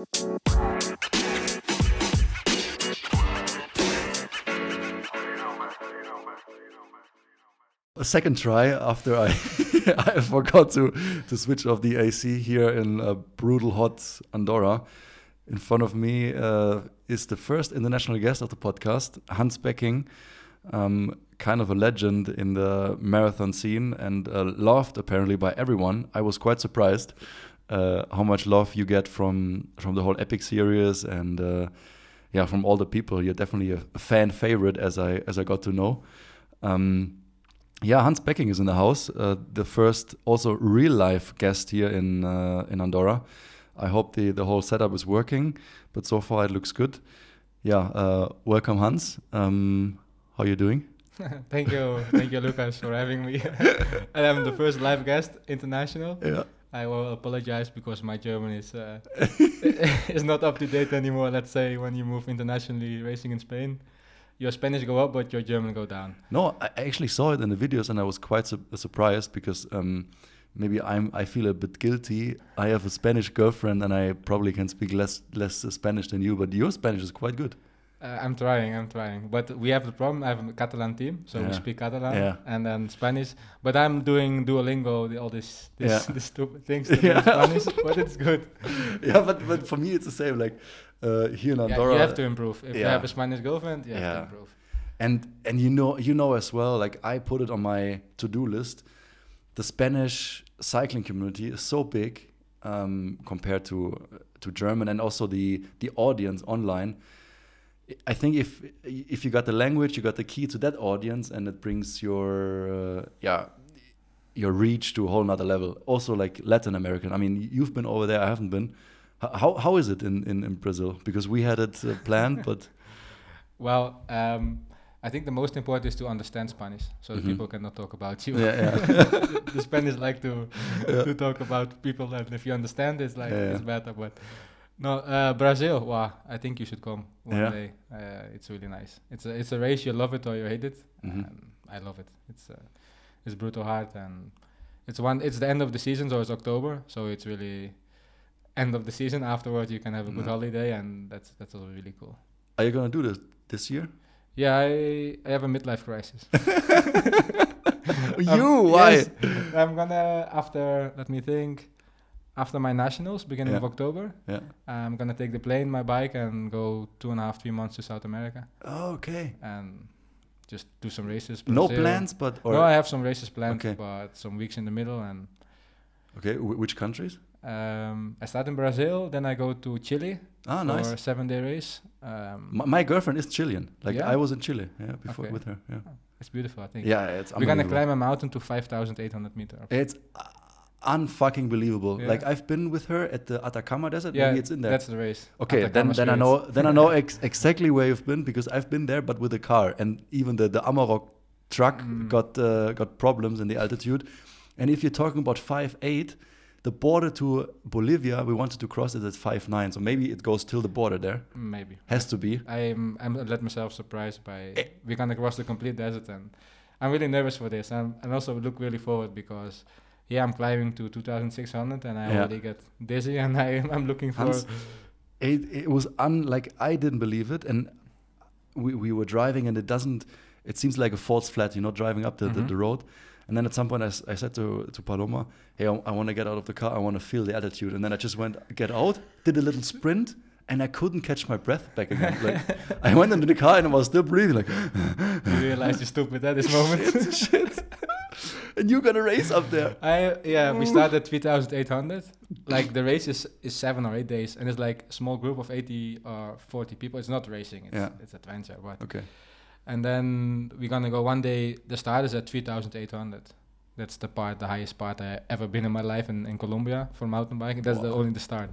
a second try after I I forgot to to switch off the AC here in uh, brutal hot Andorra. In front of me uh, is the first international guest of the podcast, Hans Becking, um, kind of a legend in the marathon scene and uh, loved apparently by everyone. I was quite surprised uh, how much love you get from from the whole Epic series and uh, yeah, from all the people. You're definitely a, fan favorite, as I as I got to know. Um, yeah, Hans Becking is in the house. Uh, the first, also real life guest here in uh, in Andorra. I hope the the whole setup is working, but so far it looks good. Yeah, uh, welcome Hans. Um, how are you doing? thank you, thank you, Lucas, for having me. and I'm the first live guest international. Yeah. I will apologize because my German is uh, is not up to date anymore. Let's say when you move internationally racing in Spain your Spanish go up, but your German go down. No, I actually saw it in the videos, and I was quite su surprised because um, maybe I'm I feel a bit guilty. I have a Spanish girlfriend, and I probably can speak less less Spanish than you, but your Spanish is quite good. Uh, I'm trying, I'm trying. But we have the problem. I have a Catalan team, so yeah. we speak Catalan yeah. and then Spanish. But I'm doing Duolingo, the, all this, this, yeah. this stupid things yeah. Spanish, but it's good. Yeah, but, but for me it's the same. Like uh, here in Andorra, you have to improve. If you have a Spanish girlfriend, you have to improve. And and you know you know as well. Like I put it on my to do list. The Spanish cycling community is so big um, compared to to German, and also the the audience online I think if if you got the language, you got the key to that audience, and it brings your uh, yeah your reach to a whole nother level. Also, like Latin American. I mean, you've been over there. I haven't been. How how is it in in, in Brazil? Because we had it uh, planned, but well. Um, I think the most important is to understand Spanish, so mm -hmm. people cannot talk about you. Yeah, yeah. the Spanish like to yeah. to talk about people, and if you understand, it's like it's better. But no, uh, Brazil. Wow, I think you should come one yeah. day. Uh, it's really nice. It's a it's a race you love it or you hate it. Mm-hmm. I love it. It's uh, it's brutal hard and it's one. It's the end of the season, so it's October. So it's really end of the season. Afterwards, you can have a good holiday, and that's that's all really cool. Are you gonna do this this year? Yeah, I I have a midlife crisis. you um, why? Yes, I'm gonna after. Let me think after my nationals, beginning yeah. of October. Yeah. I'm gonna take the plane, my bike, and go two and a half, three months to South America. Oh, okay. And just do some races. Brazil. No plans, but no, I have some races planned, okay. but some weeks in the middle and. Okay, which countries? Um, I start in Brazil, then I go to Chile ah, for nice. a seven-day race. Um, my, my, girlfriend is Chilean. Like yeah? I was in Chile, yeah, before okay. with her. Yeah, it's beautiful. I think. Yeah, it's. We're gonna climb a mountain to five thousand eight hundred meters. It's unfucking believable. Yeah. Like I've been with her at the Atacama Desert. Yeah, Maybe it's in there. That's the race. Okay, Atacama then then I know then I know ex exactly where you've been because I've been there, but with a car, and even the the Amarok truck mm. got uh, got problems in the altitude. And if you're talking about five eight, the border to Bolivia, we wanted to cross it at five nine. So maybe it goes till the border there. Maybe has to be. I'm I'm let myself surprised by eh. we're gonna cross the complete desert, and I'm really nervous for this. And and also look really forward because yeah, I'm climbing to 2,600 and I yeah. already get dizzy and I, I'm looking for. Hans, it, it was un like I didn't believe it, and we, we were driving and it doesn't. It seems like a false flat, You're not driving up the, mm -hmm. the, the, road. And then at some point I, I said to, to Paloma, hey, I, I want to get out of the car. I want to feel the altitude. And then I just went, get out, did a little sprint, and I couldn't catch my breath back again. Like I went into the car and I was still breathing. Like you realize you're stupid at this moment. shit, shit and you're gonna race up there. I yeah, we started at 3,800. Like the race is, is seven or eight days, and it's like a small group of 80 or 40 people. It's not racing. It's, yeah. it's adventure. But okay. And then we're gonna go one day. The start is at 3,800. That's the part, the highest part I ever been in my life in, in Colombia for mountain biking. That's wow. the only the start.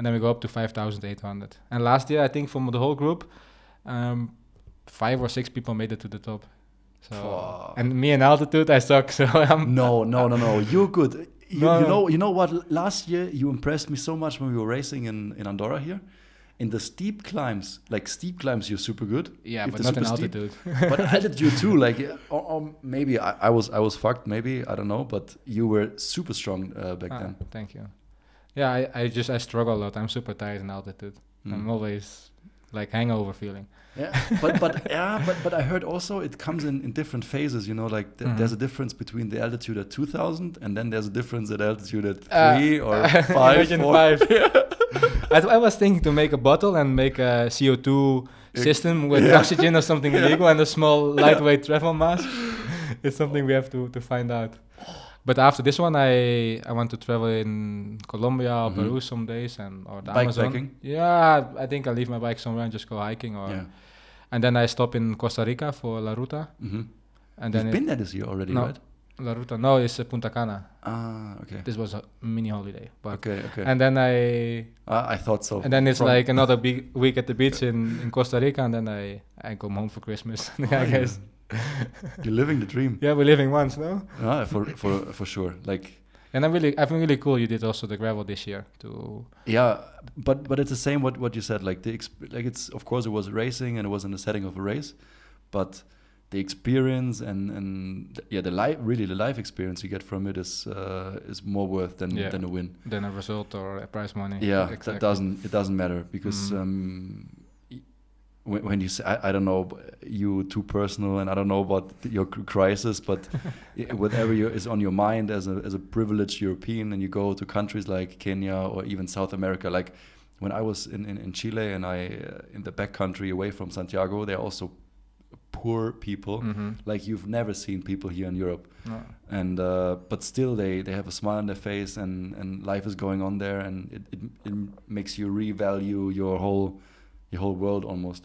And then we go up to 5,800. And last year, I think from the whole group, um, five or six people made it to the top. So and me in altitude, I suck. So I'm no, no, no, no. You're good. You, no, you know, you know what? Last year you impressed me so much when we were racing in in Andorra here. In the steep climbs, like steep climbs, you're super good. Yeah, if but not in altitude. but altitude you too, like, or, or maybe I, I, was I was fucked. Maybe I don't know, but you were super strong uh, back ah, then. Thank you. Yeah, I, I just I struggle a lot. I'm super tired in altitude. Mm. I'm always like hangover feeling. Yeah, but but yeah, but but I heard also it comes in in different phases. You know, like th Mhm. there's a difference between the altitude at 2,000 and then there's a difference at altitude at Uh, three or five. four. five. I, I was thinking to make a bottle and make a CO2 Yeah. system with Yeah. oxygen or something Yeah. illegal and a small lightweight travel mask. it's something we have to, to find out. But after this one, I I want to travel in Colombia or Mhm. Peru some days and or the Amazon. Bikepacking? Yeah, I think I'll leave my bike somewhere and just go hiking or. Yeah. And then I stop in Costa Rica for La Ruta. Mm-hmm. And You've then been there this year already, No. right? La Ruta. No, it's uh, Punta Cana. Ah, okay. This was a mini holiday, but. Okay, okay. And then I Ah, I thought so. and then it's like another big week at the beach in, in Costa Rica, and then I I come home for Christmas. Oh, I yeah. You're living the dream. Yeah, we're living once, no? Ah, for for for sure. Like And I'm really, I think really cool. You did also the gravel this year to. yeah, but but it's the same what what you said. Like the exp- like it's of course it was racing and it was in the setting of a race, but the experience and and yeah the life really the life experience you get from it is uh, is more worth than Yeah. than a win. than a result or a prize money. Yeah, exactly. that doesn't it doesn't matter because Mhm. um, when, when you say I, I don't know you too personal and I don't know about your crisis, but whatever you, is on your mind as a as a privileged European and you go to countries like Kenya or even South America, like when I was in, in, in Chile and I uh, in the back country away from Santiago, they're also poor people Mhm. like you've never seen people here in Europe No. and uh, but still they they have a smile on their face and and life is going on there and it, it, it makes you revalue your whole your whole world almost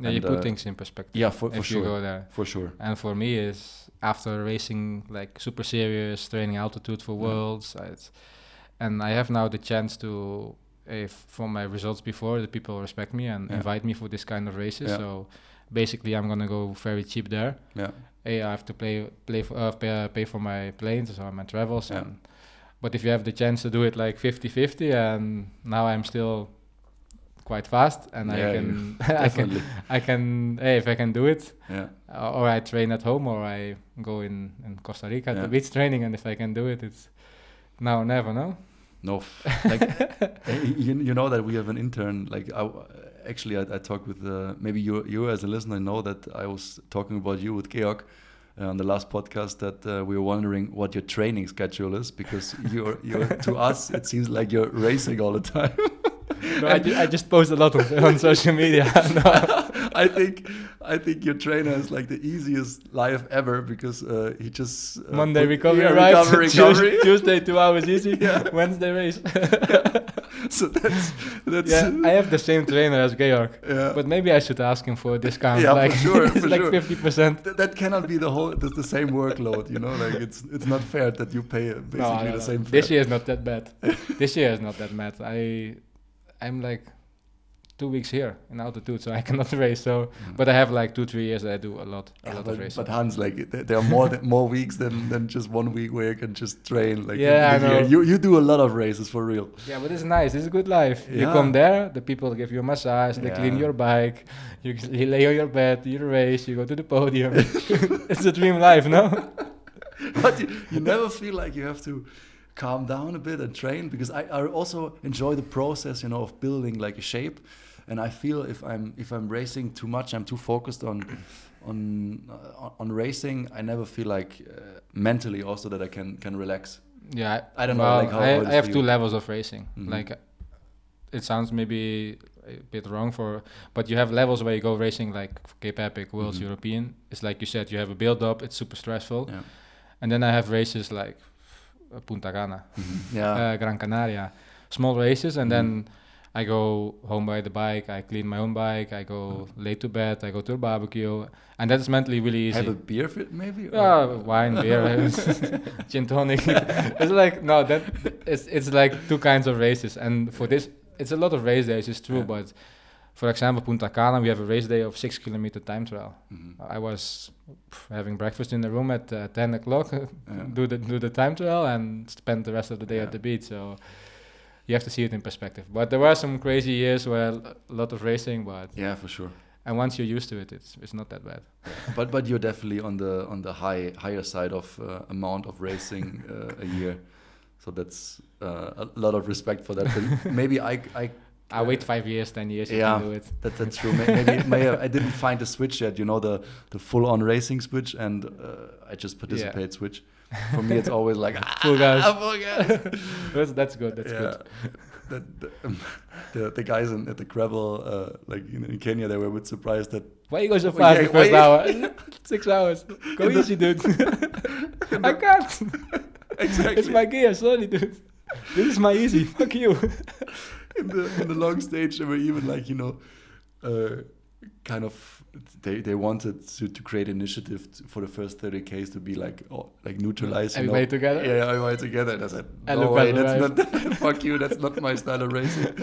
Yeah, you put uh, things in perspective. yeah for, for sure go there. for sure And for me, is after racing like super serious, training altitude for worlds, uh, it's, and I have now the chance to, if from my results before, the people respect me and Yeah. invite me for this kind of races. Yeah. So basically, I'm gonna go very cheap there. yeah A, I have to play play for, uh, pay, uh, pay for my planes or my travels. Yeah. And, but if you have the chance to do it like 50-50, and now I'm still quite fast, and Yeah, I can I can I can hey, if I can do it, yeah uh, or I train at home, or I go in, in Costa Rica Yeah. the beach training, and if I can do it, it's now or never, no? no like eh, you, you know that we have an intern like I, actually I, I talked with uh, maybe you you as a listener know that I was talking about you with Georg uh, on the last podcast that uh, we were wondering what your training schedule is because you're you're to us it seems like you're racing all the time No, I, ju- I just post a lot of, on social media. no. I think I think your trainer is like the easiest life ever because uh, he just uh, Monday recovery, yeah, right? recovery, recovery. Tuesday, two hours easy. Yeah. Wednesday race. so that's that's yeah, I have the same trainer as Georg, yeah. but maybe I should ask him for a discount. Yeah, for like, sure, it's for like sure. fifty percent. Th- that cannot be the whole the, the same workload you know like it's it's not fair that you pay basically the same This year is not that bad. this year is not that bad. I, I'm like two weeks here in altitude, so I cannot race. So, Mm. but I have like two, three years that I do a lot, a Yeah, lot but, of racing. but Hans, like th- there are more th- more weeks than, than just one week where you can just train. Like Yeah, I year. know. You you do a lot of races for real. Yeah, but it's nice. It's a good life. You come there, the people give you a massage, they clean your bike, you, you lay on your bed, you race, you go to the podium. it's a dream life, no? but you, you never feel like you have to calm down a bit and train because I, I also enjoy the process you know of building like a shape and i feel if i'm if i'm racing too much i'm too focused on on uh, on racing i never feel like uh, mentally also that i can can relax Yeah, I don't know, like, how- I, I have two levels of racing. Mhm. Like, uh, it sounds maybe a bit wrong for, but you have levels where you go racing like Cape Epic, Worlds, Mhm. European. It's like you said, you have a build up. It's super stressful, yeah and then I have races like Punta Cana, Mhm. yeah uh, Gran Canaria, small races, and Mhm. then I go home by the bike. I clean my own bike. I go late to bed. I go to a barbecue, and that's mentally really easy. have a beer fit maybe or- Yeah, wine, beer, gin tonic. it's like no, that it's it's like two kinds of races, and for this, it's a lot of race days. It's true, Yeah. but for example, Punta Cana, we have a race day of six kilometer time trial. Mhm. I was having breakfast in the room at uh, ten o'clock, Yeah. do the do the time trial, and spend the rest of the day Yeah. at the beach. So you have to see it in perspective. But there were some crazy years where a lot of racing, but yeah for sure and once you're used to it, it's it's not that bad. but but you're definitely on the on the high higher side of uh, amount of racing uh, a year So that's uh, a lot of respect for that. But maybe I I I wait five years, ten years. Yeah, do it. That, that's true. maybe, maybe I didn't find the switch yet. You know the the full on racing switch, and uh, I just participate yeah. switch. For me, it's always like ah, full gas. Full gas. that's, that's good. That's yeah. good. The, the, um, the, the, guys in, at the gravel, uh, like in, in, Kenya, they were a bit surprised that. Why you go so fast yeah, the first hour? Six hours. Go easy, dude. I can't. Exactly. It's my gear, sorry, dude. This is my easy. Fuck you in the in the long stage, they were even like you know, uh, kind of they they wanted to, to create initiative to, for the first 30 ks to be like oh, like neutralized. Everybody know? together. Yeah, everybody together. And I said, no way, that's not. fuck you. That's not my style of racing.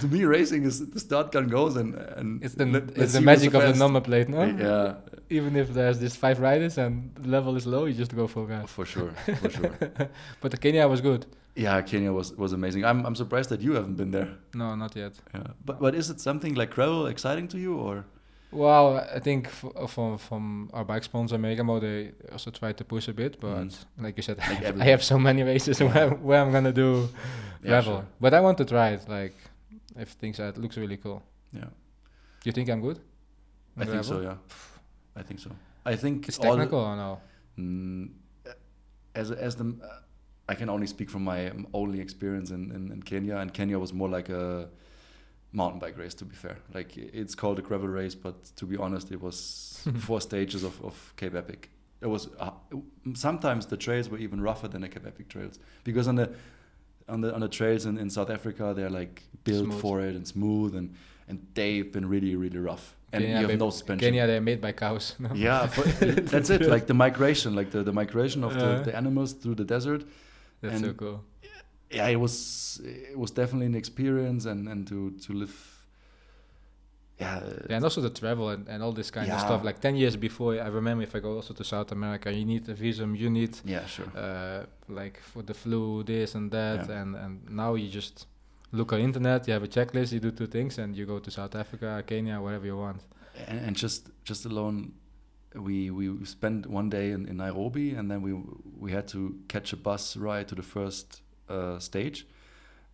to me, racing is the start gun goes and and it's the it's the magic of the number plate, no? Yeah. Even if there's this five riders and the level is low, you just go for gas. For sure, for sure. but the Kenya was good. Yeah, Kenya was was amazing. I'm I'm surprised that you haven't been there. No, not yet. Yeah, but but is it something like gravel exciting to you or? Well, I think from from our bike sponsor Megamo, they also try to push a bit, but mm. like you said, like I have so many races yeah. where, where I'm gonna do yeah, gravel. Sure. But I want to try it. Like if things it looks really cool. Yeah. You think I'm good? I think so. Yeah. I think so. I think it's technical or no? Mm, as as the uh, I can only speak from my only experience in, in, in, Kenya, and Kenya was more like a mountain bike race. To be fair, like it's called a gravel race, but to be honest, it was four stages of, of Cape Epic. It was uh, sometimes the trails were even rougher than the Cape Epic trails because on the on the on the trails in, in South Africa they're like built smooth. for it and smooth and and they've been really really rough and Kenya, you have no suspension. Kenya, they're made by cows. No? Yeah, that's it. Like the migration, like the, the migration of uh, the, the animals through the desert that's and so cool. Yeah, it was it was definitely an experience, and and to to live. Yeah, yeah, and also the travel and, and all this kind yeah. of stuff. Like ten years before, I remember if I go also to South America, you need a visum, you need yeah, sure, uh, like for the flu, this and that, yeah. and and now you just look on internet, you have a checklist, you do two things, and you go to South Africa, Kenya, wherever you want. And, and just just alone we we spent one day in, in Nairobi, and then we we had to catch a bus ride to the first uh, stage.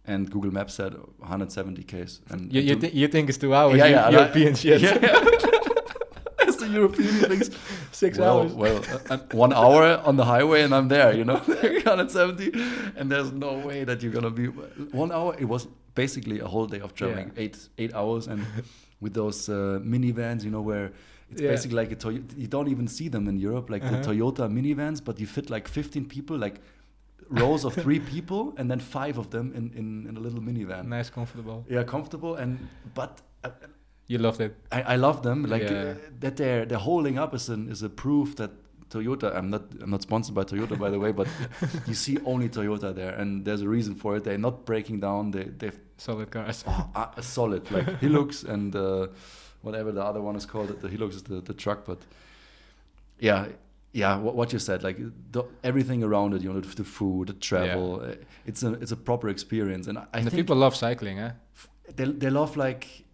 And Google Maps said 170 k's. And you you, th you think it's two hours? Yeah, yeah, European shit. Yeah, As the European things, six well, hours. Well, uh, uh one hour on the highway, and I'm there. You know, 170, and there's no way that you're gonna be one hour. It was basically a whole day of traveling, yeah. eight eight hours, and with those uh, minivans, you know, where it's yeah. basically like a Toyota. You don't even see them in Europe, like uh-huh. the Toyota minivans, but you fit like 15 people, like rows of three people, and then five of them in, in, in a little minivan. Nice, comfortable. Yeah, comfortable, and but. Uh, you loved it. I, I love them. Like yeah. uh, that, they're they're holding up is an is a proof that Toyota. I'm not I'm not sponsored by Toyota by the way, but you see only Toyota there, and there's a reason for it. They're not breaking down. They they've solid cars. Oh, uh, solid like Hilux and. Whatever the other one is called. The Hilux is the, the truck, but yeah, yeah, what, what you said, like the, everything around it, you know, the, the food, the travel, yeah. it's a it's a proper experience, and I, and the people love cycling, eh? They they love like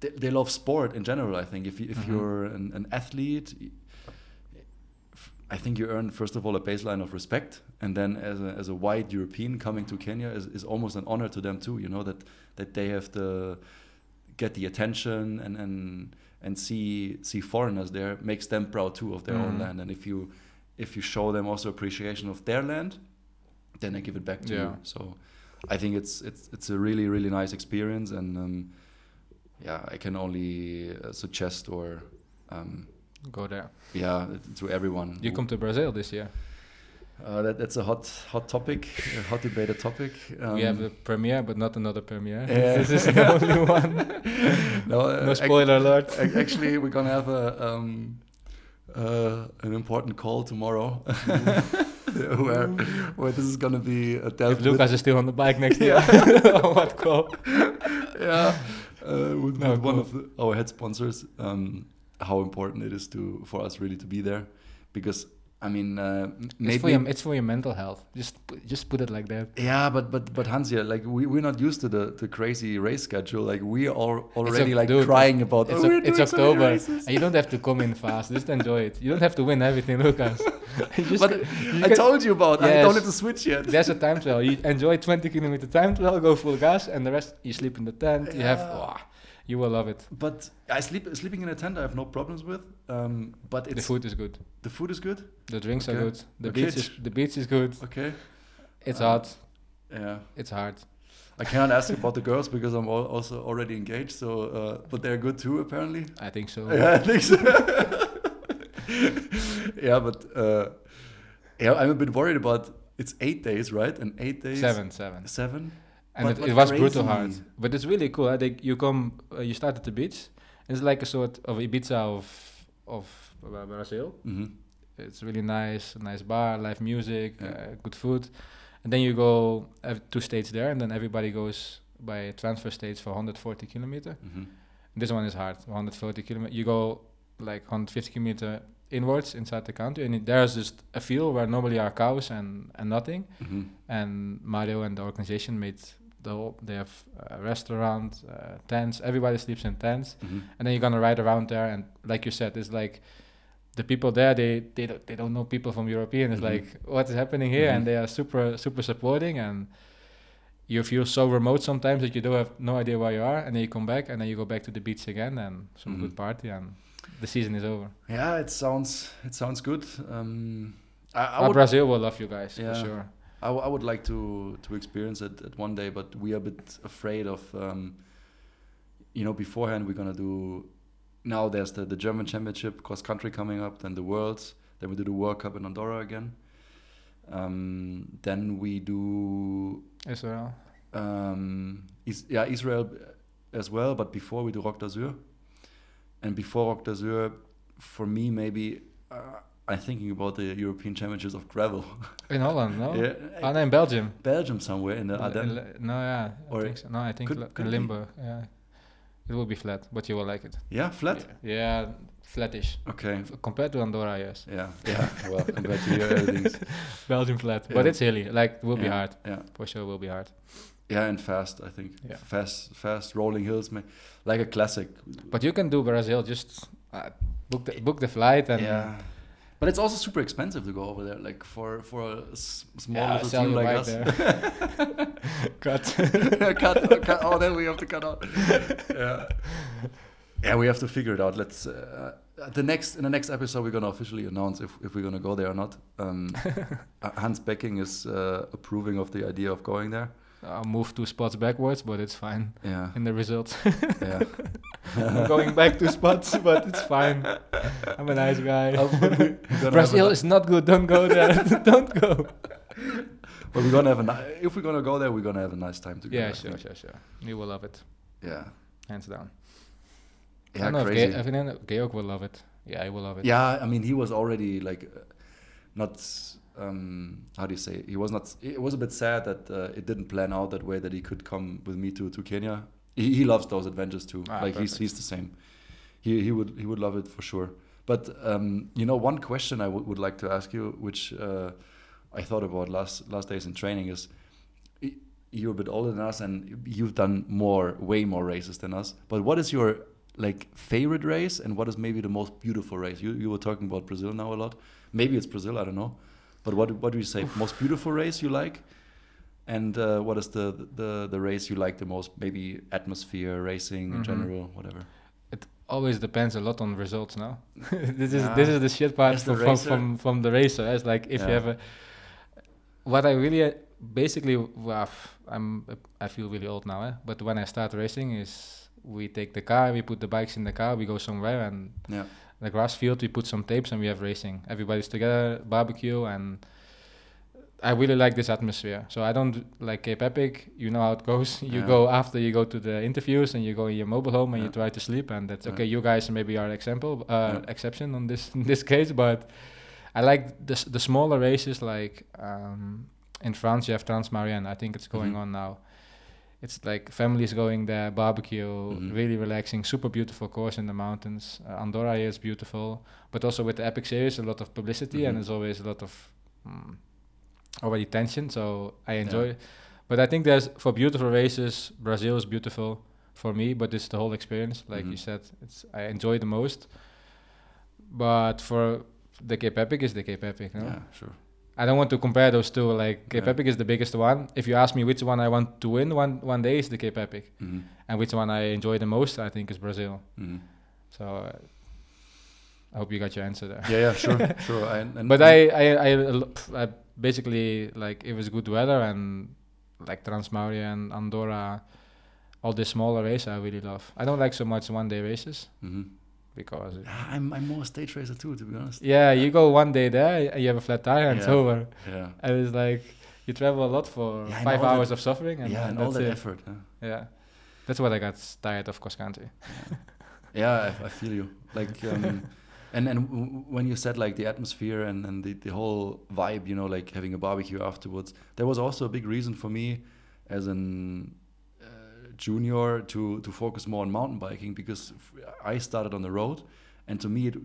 they, they love sport in general. I think if you, if mm -hmm. you're an, an athlete. I think you earn first of all a baseline of respect, and then as a, as a white European coming to Kenya is, is almost an honor to them too. You know that that they have the get the attention and and and see see foreigners there makes them proud too of their mm. own land. And if you if you show them also appreciation of their land then they give it back to yeah. you so i think it's it's it's a really really nice experience. And um, yeah i can only uh, suggest or um, go there. yeah to everyone you come to brazil this year uh, that, that's a hot hot topic, a hot debated topic. Um, we have a premiere, but not another premiere. Yeah. this is the only one. no, uh, no spoiler alert. actually, we're gonna have a um, uh, an important call tomorrow, where where this is gonna be uh, dealt if Lucas is still on the bike next year. what call? Yeah, uh, with, no, with one of the, our head sponsors. Um, how important it is to for us really to be there, because I mean, uh, maybe it's for, your, it's for your mental health. Just just put it like that. Yeah, but but but Hans, yeah, like we we're not used to the the crazy race schedule. Like we are already like dude, crying about. It's, oh, it's October, and you don't have to come in fast. Just enjoy it. You don't have to win everything, Lucas. but I told you about. Yes, I don't have to switch yet. There's a time trial. You enjoy 20 kilometer time trial, go full gas, and the rest you sleep in the tent. Yeah. You have. Oh, you will love it. But I sleep sleeping in a tent. I have no problems with. Um, but the food is good. The food is good. The drinks okay. are good. The okay. beach is the beach is good. Okay. It's uh, hard. Yeah. It's hard. I cannot ask about the girls because I'm also already engaged. So, uh, but they're good too, apparently. I think so. Yeah, I think so. yeah, but uh, yeah, I'm a bit worried about. It's eight days, right? And eight days. Seven, seven, seven and it, it was brutal hard. But it's really cool. They, you come, uh, you start at the beach. It's like a sort of Ibiza of of uh, Brazil. Mm-hmm. It's really nice, nice bar, live music, yeah. uh, good food, and then you go two states there, and then everybody goes by transfer states for 140 kilometer. Mm-hmm. This one is hard, 140 kilometer. You go like 150 kilometer inwards inside the country, and it, there's just a field where normally are cows and and nothing. Mm-hmm. And Mario and the organization made the whole, they have a restaurant, uh, tents. Everybody sleeps in tents, mm-hmm. and then you're gonna ride around there. And like you said, it's like the people there they they don't, they don't know people from European. It's mm-hmm. like what's happening here, mm-hmm. and they are super super supporting and. You feel so remote sometimes that you don't have no idea where you are, and then you come back, and then you go back to the beach again, and some mm-hmm. good party, and the season is over. Yeah, it sounds it sounds good. Um, I, I Brazil will love you guys yeah. for sure. I, I would like to to experience it at one day, but we are a bit afraid of. Um, you know, beforehand we're gonna do. Now there's the the German Championship cross country coming up, then the Worlds, then we do the World Cup in Andorra again. Um, then we do Israel. Um, is, yeah, Israel as well, but before we do Roc d'Azur. And before Roc d'Azur, for me maybe uh, I'm thinking about the European Championships of gravel. In Holland, no? yeah. Oh, no, in Belgium. Belgium somewhere in the Ardennes. No, yeah. I or think so. No, I think could, could Limburg. Yeah. It will be flat, but you will like it. Yeah, flat? Yeah, yeah flattish. Okay. F compared to Andorra, yes. Yeah, yeah. well, compared to your everything's. Belgium flat. Yeah. But it's hilly. Like, it will yeah. be hard. Yeah. For sure, will be hard. Yeah, and fast, I think. Yeah. Fast, fast rolling hills, like a classic. But you can do Brazil, just uh, book, the, book the flight and. Yeah but it's also super expensive to go over there, like for for a s- small yeah, little team like us. cut. cut, cut. Oh, then we have to cut out. yeah, yeah, we have to figure it out. Let's. Uh, the next in the next episode, we're gonna officially announce if, if we're gonna go there or not. Um, Hans Becking is uh, approving of the idea of going there. I'll move two spots backwards, but it's fine. Yeah. In the results. yeah. I'm going back two spots, but it's fine. I'm a nice guy. Brazil is not good. Don't go there. Don't go. But we're gonna have a ni- if we're gonna go there, we're gonna have a nice time together. Yeah, sure, sure, sure. You will love it. Yeah. Hands down. Yeah, I crazy. If, Ge- Georg will love it. Yeah, I will love it. Yeah, I mean, he was already like, uh, not um, how do you say? He was not. It was a bit sad that uh, it didn't plan out that way that he could come with me to to Kenya. He, he loves those adventures too. Ah, like perfect. he's he's the same. He he would he would love it for sure. But um, you know, one question I would like to ask you, which uh, I thought about last last days in training, is you're a bit older than us and you've done more, way more races than us. But what is your like favorite race and what is maybe the most beautiful race? You you were talking about Brazil now a lot. Maybe it's Brazil. I don't know. But what what do you say? most beautiful race you like? And uh, what is the, the the race you like the most? Maybe atmosphere, racing mm -hmm. in general, whatever. It always depends a lot on results. Now, this is yeah. this is the shit part from, from, from from the racer. It's like if yeah. you have a what I really basically well, I'm I feel really old now, eh? but when I start racing is we take the car, we put the bikes in the car, we go somewhere and yeah the grass field. We put some tapes and we have racing. Everybody's together, barbecue, and I really like this atmosphere. So I don't like Cape Epic. You know how it goes. You yeah. go after you go to the interviews and you go in your mobile home and yeah. you try to sleep, and that's okay. You guys maybe are example uh, exception on this in this case, but I like the the smaller races like um, in France. You have Transmaurienne. I think it's going mm-hmm. on now it's like families going there, barbecue, mm-hmm. really relaxing, super beautiful course in the mountains. Uh, Andorra is beautiful, but also with the Epic series, a lot of publicity mm-hmm. and there's always a lot of um, already tension. So I enjoy. Yeah. But I think there's for beautiful races, Brazil is beautiful for me, but it's the whole experience. Like mm-hmm. you said, it's I enjoy the most. But for the Cape Epic is the Cape Epic, no? Yeah, sure. I don't want to compare those two. Like Cape yeah. Epic is the biggest one. If you ask me which one I want to win one one day, is the Cape Epic, mm-hmm. and which one I enjoy the most, I think is Brazil. Mm-hmm. So uh, I hope you got your answer there. Yeah, yeah, sure, sure. I, and but I, I, I, I, basically like it was good weather and like Transmauria and Andorra, all the smaller races I really love. I don't like so much one day races. Mm-hmm because I'm I'm more a stage racer too, to be honest. Yeah, you go one day there, and you have a flat tire, and yeah. it's over. Yeah, and it's like you travel a lot for yeah, five hours of suffering, and yeah, and, all that it. effort. Yeah, that's what I got tired of cross country. yeah, I, I, feel you. Like, um, and and w- when you said like the atmosphere and and the the whole vibe, you know, like having a barbecue afterwards, there was also a big reason for me as an junior to to focus more on mountain biking because I started on the road, and to me, it,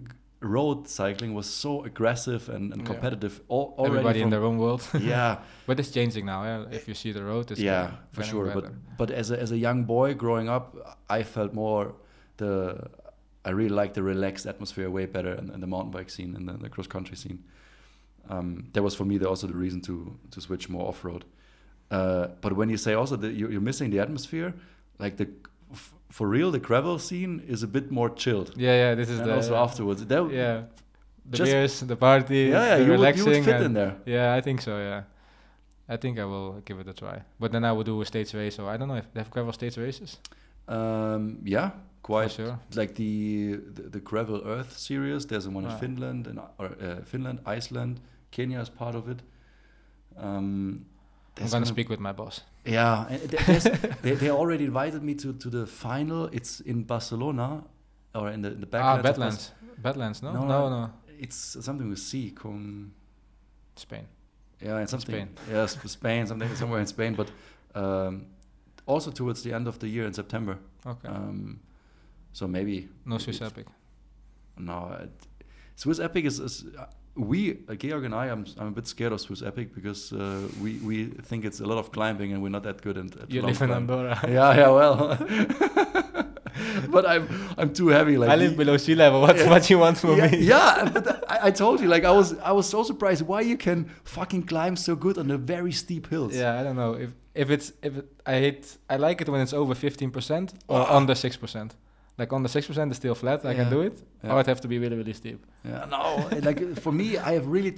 road cycling was so aggressive and, and competitive. Yeah. All, Everybody in their own world. yeah, but it's changing now. Yeah? If you see the road, it's yeah, for sure. Better. But but as a as a young boy growing up, I felt more the I really liked the relaxed atmosphere way better in, in the mountain bike scene and the, the cross country scene. Um, that was for me the, also the reason to to switch more off road. Uh, but when you say also that you're, you're missing the atmosphere, like the for real, the gravel scene is a bit more chilled. Yeah, yeah. This is and the also afterwards. That yeah, the beers, the party. Yeah, yeah. You, relaxing would, you would fit in there. Yeah, I think so. Yeah, I think I will give it a try. But then I will do a stage race. So I don't know if they have gravel stage races. Um, yeah, quite For sure. Like the, the, the gravel Earth series. There's one in ah. Finland and or, uh, Finland, Iceland, Kenya is part of it. Um, I'm gonna, speak with my boss. Yeah, they, they already invited me to, to the final. It's in Barcelona or in the in the back. Ah, Badlands. Badlands, no? no? No, no, It's something with C. Con Spain. Yeah, and something. Spain. Yes, Spain, something somewhere in Spain, but um, also towards the end of the year in September. Okay. Um, so maybe. No Swiss Epic. No, it, Swiss Epic is, is we, uh, Georg and I, I'm, I'm a bit scared of Swiss Epic because uh, we, we think it's a lot of climbing and we're not that good at, at You live in Andorra. yeah, yeah, well. but I'm I'm too heavy. Like I live below sea level. What's yeah, what you want from yeah, me? Yeah, but I, I, told you, like I was I was so surprised why you can fucking climb so good on the very steep hills. Yeah, I don't know if if it's if it, I hate I like it when it's over fifteen percent or oh. under six percent like on the six percent is still flat. I can do it. Yeah. Or it have to be really really steep. Yeah, no. like for me, I have really.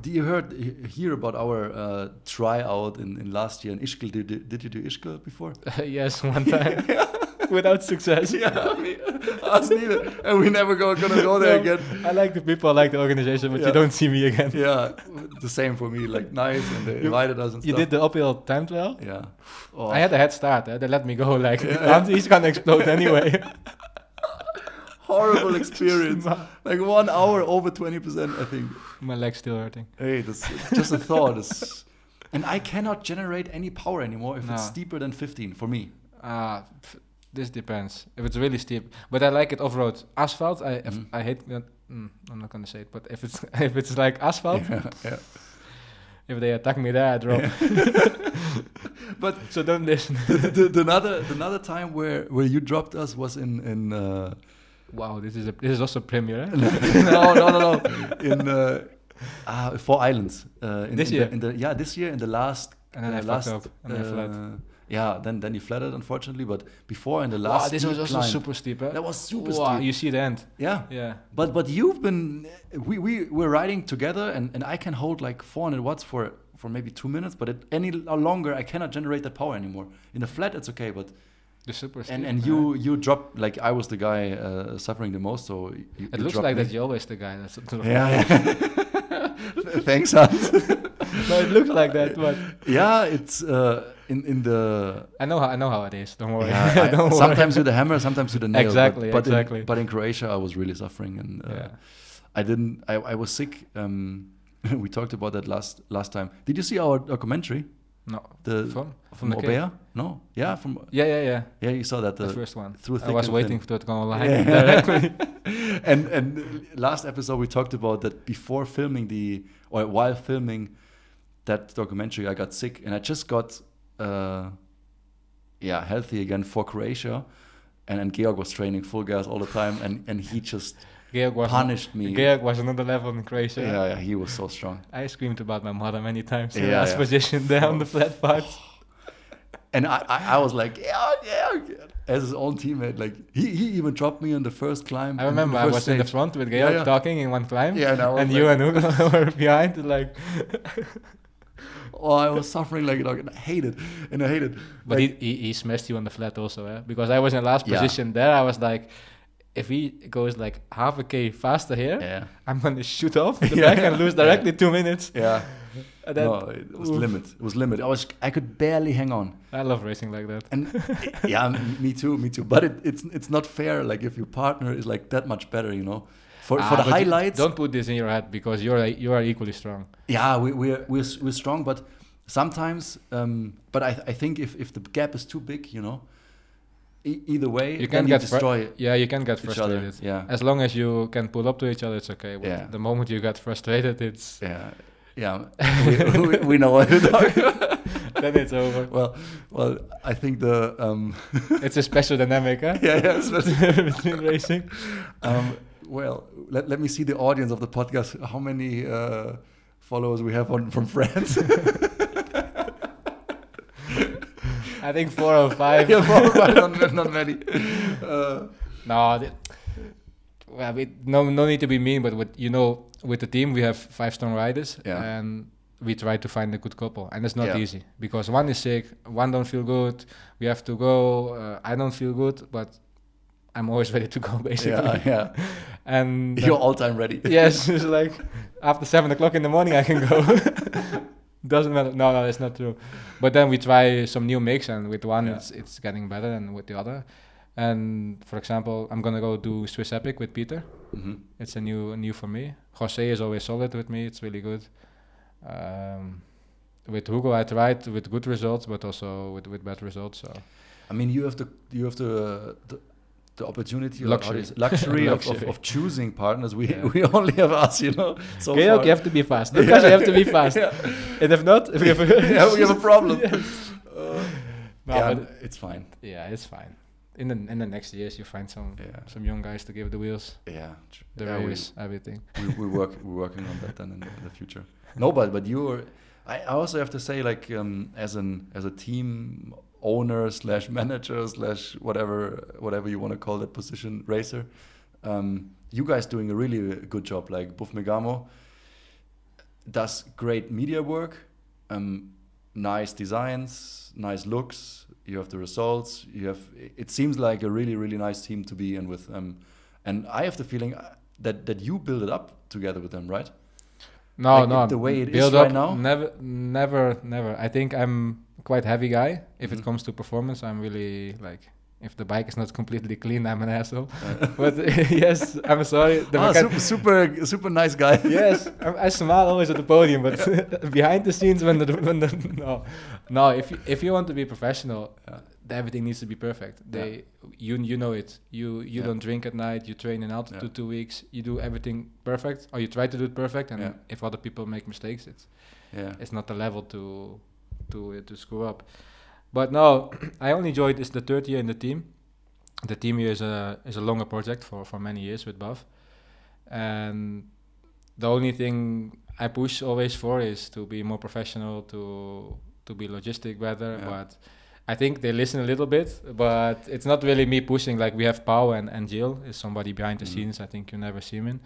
Do you heard hear about our uh, tryout in, in last year in Ischgl? Did, did you do Ischgl before? yes, one time. Without success. Yeah, me, us neither. And we never go, gonna go there no, again. I like the people, I like the organization, but yeah. you don't see me again. Yeah, the same for me. Like nice, and they invited us and You stuff. did the uphill time trial? Yeah. Oh. I had a head start. Eh? They let me go. Like yeah. he's gonna explode anyway. Horrible experience. like one hour over twenty percent, I think. My leg's still hurting. Hey, this just a thought. It's, and I cannot generate any power anymore if no. it's steeper than fifteen for me. Uh, this depends. If it's really steep, but I like it off road. Asphalt, I mm. I hate. that. mm, I'm not gonna say it, but if it's if it's like asphalt, yeah, yeah. if they attack me there, I drop. Yeah. but so don't listen. the, the, the, another the another time where where you dropped us was in in. Uh, wow, this is a this is also premiere. Eh? no, no, no, no. In uh, uh, Four Islands. Uh, in, this in year. The, in the yeah, this year in the last. And then uh, I last, up. And I fled yeah, then then he flattered unfortunately, but before in the last. Wow, this was also climb, super steep. Eh? That was super wow, steep. You see the end. Yeah, yeah. But but you've been we we were riding together, and and I can hold like 400 watts for for maybe two minutes, but it, any longer I cannot generate that power anymore. In the flat, it's okay, but. The super steep, and and you you drop like I was the guy uh, suffering the most, so you, it you looks like me. that you're always the guy that's. Yeah. yeah. Thanks, Hans. no, it looks like that, but yeah, it's. Uh, in in the I know how I know how it is. Don't worry. Yeah, Don't sometimes with the hammer, sometimes with the nail. Exactly, but, but exactly. In, but in Croatia, I was really suffering, and uh, yeah. I didn't. I, I was sick. Um, we talked about that last last time. Did you see our documentary? No. The from from, from Orbea? No. Yeah, from Yeah, yeah, yeah. Yeah, you saw that the, the first one. Through I was waiting thin. for it to go live yeah. directly. and and last episode we talked about that before filming the or while filming that documentary I got sick and I just got uh yeah, healthy again for Croatia and and Georg was training full gas all the time and and he just Georg was punished me. Georg was another level in Croatia. Yeah, yeah, he was so strong. I screamed about my mother many times in yeah, last yeah. position there on the flat part. and I, I, I, was like, yeah, yeah, as his own teammate. Like he, he even dropped me on the first climb. I remember I was stage. in the front with Georg yeah, talking in one climb. Yeah, and, and like, you and Hugo were behind, like. oh, I was suffering like a dog, and I hated, and I hated. But like, he, he, he smashed you on the flat also, eh? because I was in last position there. I was like, if he goes like half a k faster here, yeah. I'm gonna shoot off the yeah. back and lose directly yeah. two minutes. Yeah. no, it was oof. limit. It was limit. I was I could barely hang on. I love racing like that. And yeah, me too, me too. But it, it's it's not fair. Like if your partner is like that much better, you know. For, ah, for the highlights. Don't put this in your head because you're you are equally strong. Yeah, we we're we're, we're strong, but sometimes. Um, but I I think if if the gap is too big, you know, E either way, you can get destroy. yeah, you can get frustrated. Other. Yeah, as long as you can pull up to each other, it's okay. But yeah. the moment you get frustrated, it's yeah, yeah. we, we, we, know what you're talking. then it's over. Well, well, I think the um it's a special dynamic, huh? Yeah, yeah, between racing. Um, well, let, let me see the audience of the podcast. How many uh, followers we have on from France? I think four or five. yeah, four or five, not, not many. Uh, no, the, well, we, no, no need to be mean, but with you know, with the team we have five strong riders, yeah. and we try to find a good couple, and it's not yeah. easy because one is sick, one don't feel good. We have to go. Uh, I don't feel good, but I'm always ready to go, basically. Yeah, yeah. and you're all time ready. yes, it's like after seven o'clock in the morning, I can go. Doesn't matter. No, no, it's not true. But then we try some new mix, and with one, yeah. it's it's getting better than with the other. And for example, I'm gonna go do Swiss Epic with Peter. Mm-hmm. It's a new new for me. Jose is always solid with me. It's really good. Um, with Hugo, I tried with good results, but also with with bad results. So, I mean, you have to you have to uh, the the opportunity luxury, luxury, of, of, of, choosing partners. We yeah. we only have us, you know. So okay, okay, you have to be fast. Because you have to be fast. yeah. And if not, we have a, yeah, we have a problem. yes. uh, no, yeah, it's fine. Yeah, it's fine. In the in the next years, you find some yeah. some young guys to give the wheels. Yeah, the yeah, race, we, everything. We we work we're working on that then in the, in the future. No, but but you're. I also have to say, like um, as an as a team owner slash manager slash whatever whatever you want to call that position racer. Um, you guys doing a really good job like Buff Megamo does great media work um, nice designs nice looks you have the results you have it seems like a really really nice team to be in with um, and I have the feeling uh, that that you build it up together with them right? No like no the way it build is up right now? never never never. I think I'm quite heavy guy. If mm-hmm. it comes to performance, I'm really like if the bike is not completely clean, I'm an asshole. Uh. but yes, I'm sorry. The oh, super, super, super nice guy. yes, I, I, smile always at the podium, but behind the scenes, when the when the no, no, if you, if you want to be professional, uh, everything needs to be perfect. They, yeah. you you know it. You you yeah. don't drink at night. You train in altitude yeah. two weeks. You do everything perfect, or you try to do it perfect. And if other people make mistakes, it's yeah, it's not the level to to to screw up. But no, I only joined is the third year in the team. The team here is a is a longer project for for many years with Buff, and the only thing I push always for is to be more professional, to to be logistic better. Yeah. But I think they listen a little bit, but it's not really me pushing. Like we have Pau and and Jill is somebody behind the mm. scenes. I think you never see him in,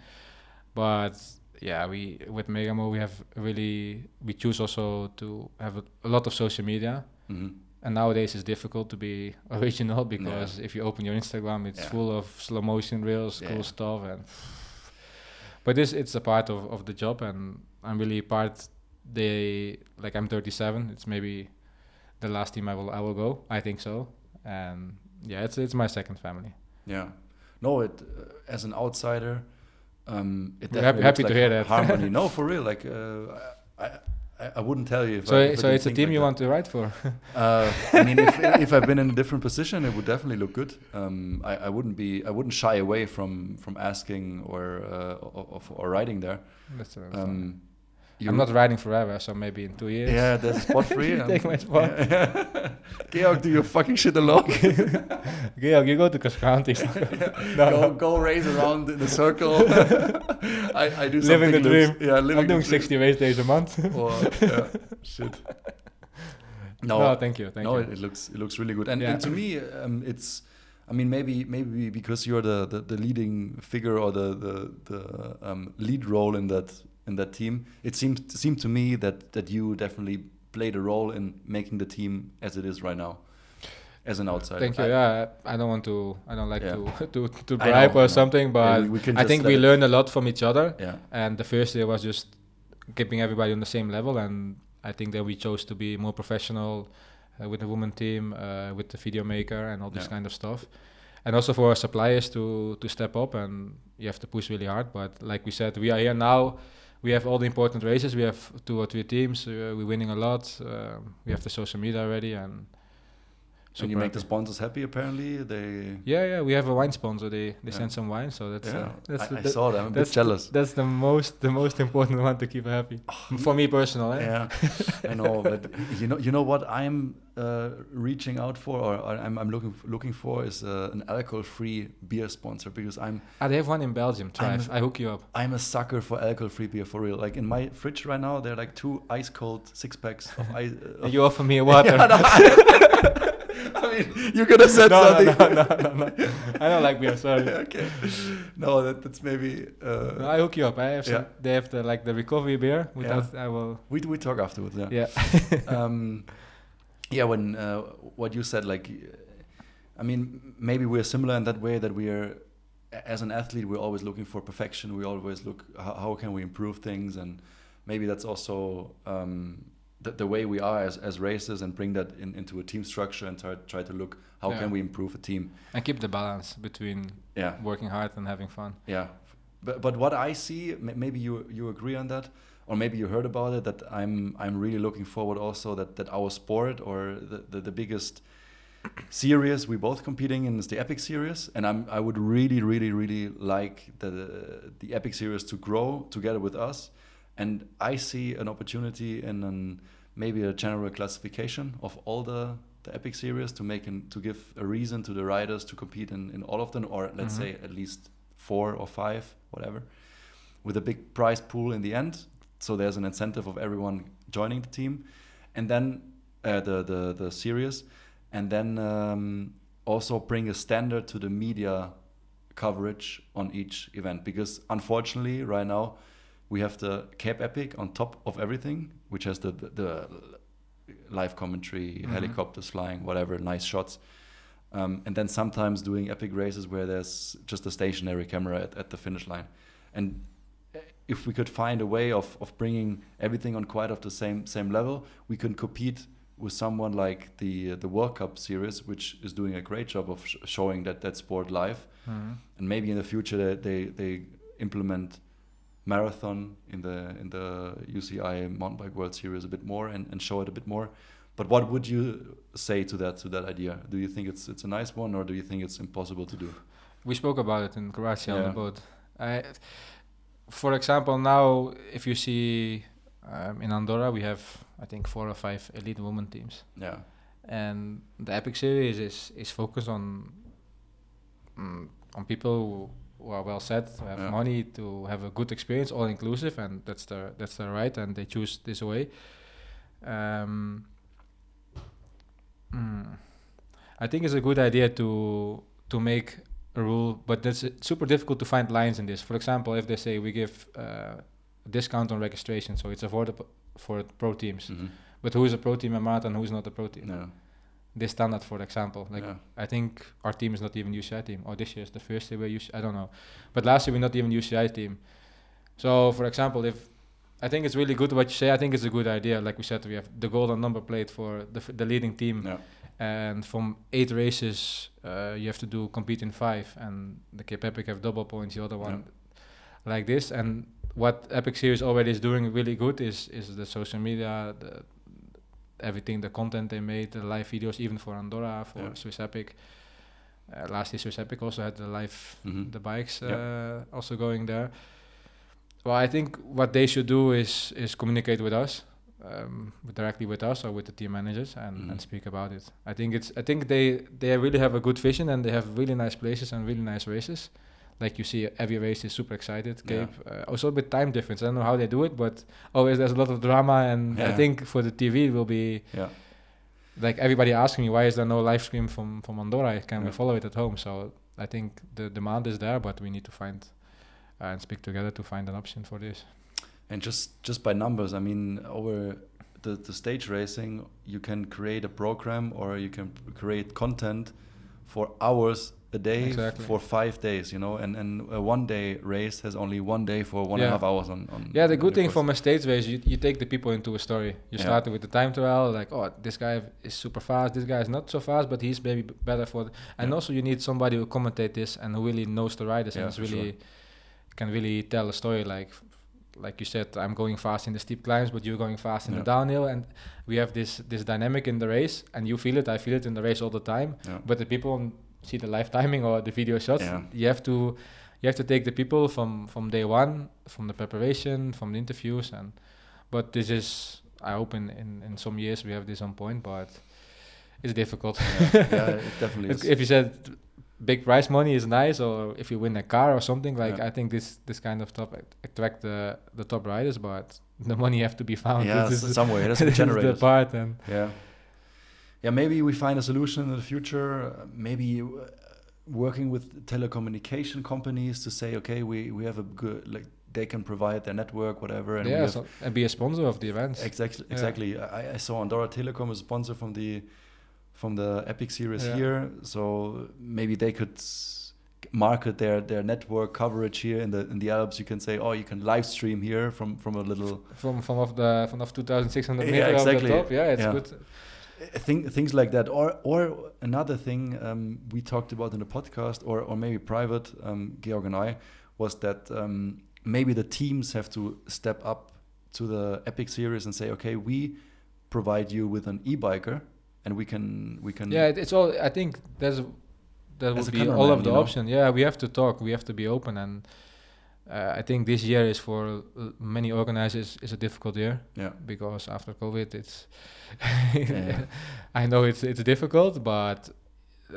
but yeah, we with Megamo we have really we choose also to have a, a lot of social media. Mm-hmm. And nowadays it's difficult to be original because yeah. if you open your Instagram, it's yeah. full of slow motion reels, cool stuff, and but this it's a part of, of the job, and I'm really part. They like I'm 37. It's maybe the last team I will I will go. I think so, and yeah, it's it's my second family. Yeah, no, it uh, as an outsider, um, it We're happy, happy like to hear that harmony. no, for real. Like uh, I, I, I wouldn't tell you. so I, so it's a team like you that. want to write for. uh, I mean, if, if I've been in a different position, it would definitely look good. Um, I, I wouldn't be I wouldn't shy away from from asking or uh, or, or, riding there. That's um, you I'm not riding forever, so maybe in two years. Yeah, there's spot free. take my spot. Yeah. Georg, do your fucking shit alone. Georg, you go to Cascante. no. Go, go race around in a circle. I, I do living the dream. yeah, living I'm doing 60 race days a month. or, yeah, shit. No, no, thank you. Thank no, you. It, it looks it looks really good, and, yeah. and to me, um, it's. I mean, maybe maybe because you're the, the, the leading figure or the the, the um, lead role in that in that team. It seemed seemed to me that that you definitely played a role in making the team as it is right now, as an outsider. Thank you. I, yeah, I don't want to. I don't like yeah. to to to bribe know, or something, but yeah, we, we I think we learned a lot from each other. Yeah. And the first year was just keeping everybody on the same level, and I think that we chose to be more professional uh, with the woman team, uh, with the video maker, and all this yeah. kind of stuff and also for our suppliers to to step up and you have to push really hard but like we said we are here now we have all the important races. We have two or three teams. Uh, we're winning a lot. Uh, we have the social media already, and and you make the sponsors happy. Apparently, they. Yeah, yeah. We have a wine sponsor. They they yeah. send some wine, so that's. Yeah. Uh, that's I, the, I saw that. I'm a bit jealous. That's the most the most important one to keep happy. Oh, For me personally. Eh? Yeah, I know, but you know you know what I'm uh, reaching out for, or, I'm, I'm looking looking for is uh, an alcohol-free beer sponsor because I'm. Ah, they have one in Belgium. Try. I hook you up. I'm a sucker for alcohol-free beer for real. Like in my fridge right now, there are like two ice cold six packs of ice. Uh, you offer me a water. yeah, no, I mean, you could have said no, something. No, no, no, no, no. I don't like beer. Sorry. okay. No, that, that's maybe. Uh, no, I hook you up. I have yeah. they have the like the recovery beer. Without, yeah. I will. We we talk afterwards. Yeah. Yeah. um, yeah. When uh, what you said, like, I mean, maybe we're similar in that way that we are. As an athlete, we're always looking for perfection. We always look how, how can we improve things, and maybe that's also um, the, the way we are as, as racers and bring that in, into a team structure and try, try to look how yeah. can we improve a team and keep the balance between yeah working hard and having fun yeah but but what I see maybe you you agree on that or maybe you heard about it that I'm I'm really looking forward also that that our sport or the the, the biggest series we both competing in is the epic series and I'm I would really really really like the the epic series to grow together with us and I see an opportunity in an, maybe a general classification of all the, the epic series to make an, to give a reason to the riders to compete in, in all of them, or let's mm -hmm. say at least four or five, whatever, with a big prize pool in the end. So there's an incentive of everyone joining the team, and then uh, the the the series, and then um, also bring a standard to the media coverage on each event because unfortunately right now we have the Cape Epic on top of everything, which has the the, the live commentary, mm -hmm. helicopters flying, whatever, nice shots. Um, and then sometimes doing epic races where there's just a stationary camera at, at the finish line. And if we could find a way of, of bringing everything on quite of the same same level, we can compete with someone like the the World Cup series, which is doing a great job of sh showing that that sport live. Mm. And maybe in the future they they, they implement marathon in the in the UCI mountain bike World Series a bit more and, and show it a bit more. But what would you say to that to that idea? Do you think it's it's a nice one or do you think it's impossible to do? We spoke about it in Croatia yeah. on the boat. I, for example, now if you see um, in Andorra, we have I think four or five elite women teams. Yeah. And the Epic Series is is focused on mm, on people who who are well set, to have yeah. money, to have a good experience, all inclusive, and that's the that's the right, and they choose this way. Um, mm, I think it's a good idea to to make a rule, but it's super difficult to find lines in this. For example, if they say we give uh, a discount on registration, so it's affordable for pro teams, mm -hmm. but who is a pro team in marathon, who is not a pro team? No this standard, for example. Like yeah. I think our team is not even UCI team. Or this year is the first year we're UCI. I don't know, but last year we're not even UCI team. So for example, if I think it's really good what you say. I think it's a good idea. Like we said, we have the golden number plate for the the leading team, yeah. And from eight races, uh, you have to do compete in five, and the Cape Epic have double points. The other one, yeah. like this, and what Epic Series already is doing really good is is the social media, the, everything, the content they made, the live videos, even for Andorra, for yeah. Swiss Epic. Uh, last year, Swiss Epic also had the live, mm-hmm. the bikes uh, also going there. Well, I think what they should do is is communicate with us, um, directly with us or with the team managers, and, mm-hmm. and speak about it. I think it's I think they they really have a good vision and they have really nice places and really nice races like you see every race is super excited. Cape yeah. uh, also a bit time difference. I don't know how they do it, but always there's a lot of drama, and yeah. I think for the TV it will be yeah. like everybody asking me why is there no live stream from from Andorra? I Can we follow it at home? So I think the demand is there, but we need to find uh, and speak together to find an option for this. And just just by numbers, I mean over the the stage racing, you can create a program or you can create content for hours a day exactly. for five days, you know, and, and a one day race has only one day for one yeah. and a half hours on. on yeah, the good thing from a stage race, you, you take the people into a story. You yeah. start with the time trial, like, oh, this guy is super fast, this guy is not so fast, but he's maybe better for. The, and yeah. also, you need somebody who commentate this and who really knows the riders and really sure. can really tell a story like. Like you said, I'm going fast in the steep climbs, but you're going fast in the downhill, and we have this this dynamic in the race, and you feel it. I feel it in the race all the time. But the people see the live timing or the video shots. Yeah. You have to you have to take the people from from day one, from the preparation, from the interviews, and but this is I hope in in, in some years we have this on point, but it's difficult. Yeah, yeah it definitely is. If you said big prize money is nice, or if you win a car or something like, yeah. I think this this kind of stuff attract the the top riders, but the money have to be found. Yeah, somewhere it has to be generated. the part and yeah yeah, maybe we find a solution in the future. Uh, maybe uh, working with telecommunication companies to say, okay, we, we have a good like they can provide their network, whatever, and yeah, so, and be a sponsor of the events. Exactly, yeah. exactly. I, I, saw Andorra Telecom as a sponsor from the from the Epic series yeah. here, so maybe they could market their their network coverage here in the in the Alps. You can say, oh, you can live stream here from from a little from from off the from off 2,600 meters yeah, exactly. top. Yeah, it's good think, things like that or or another thing um, we talked about in the podcast or or maybe private um, Georg and I was that um, maybe the teams have to step up to the epic series and say okay we provide you with an e-biker and we can we can yeah it's all I think there's that would be all of the option yeah we have to talk we have to be open and uh, I think this year is for many organizers is a difficult year. Yeah. Because after COVID, it's yeah. I know it's it's difficult, but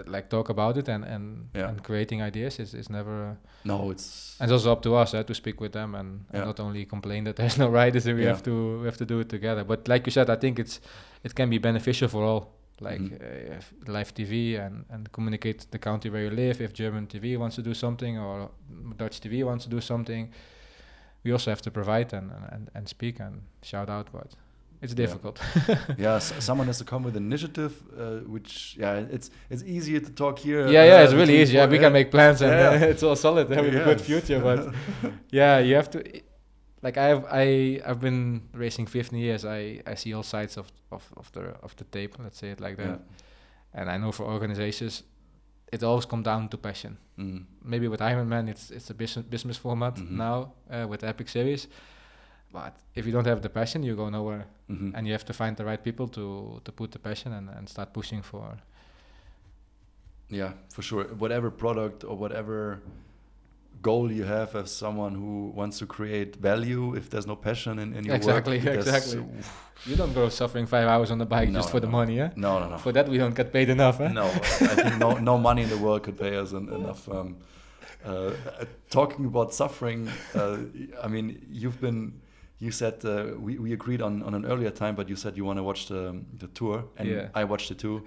like talk about it and and, yeah. and creating ideas is, is never no it's and it's also up to us uh, to speak with them and, yeah. and, not only complain that there's no riders and we have to we have to do it together but like you said i think it's it can be beneficial for all like mm-hmm. uh, live TV and, and communicate the country where you live. If German TV wants to do something or Dutch TV wants to do something, we also have to provide and, and, and speak and shout out. But it's difficult. Yeah, yeah someone has to come with initiative, uh, which yeah, it's it's easier to talk here. Yeah, yeah, it's really easy. Yeah, we can make plans and yeah. it's all solid. We have a good future, but yeah, you have to like I've I I've been racing 15 years. I I see all sides of of of the of the tape. Let's say it like that. Yeah. And I know for organizations, it always comes down to passion. Mm. Maybe with Ironman, it's it's a business business format mm -hmm. now uh, with Epic Series. But if you don't have the passion, you go nowhere, mm -hmm. and you have to find the right people to to put the passion and and start pushing for. Yeah, for sure. Whatever product or whatever goal you have as someone who wants to create value if there's no passion in, in your exactly, work. Exactly, exactly. You don't go suffering five hours on the bike no, just for no, the money, yeah? No, no, no. For that we don't get paid enough, eh? No, I think no, no money in the world could pay us enough. Um, uh, talking about suffering, uh, I mean, you've been, you said uh, we, we agreed on, on an earlier time, but you said you want to watch the, the tour, and yeah. I watched it too.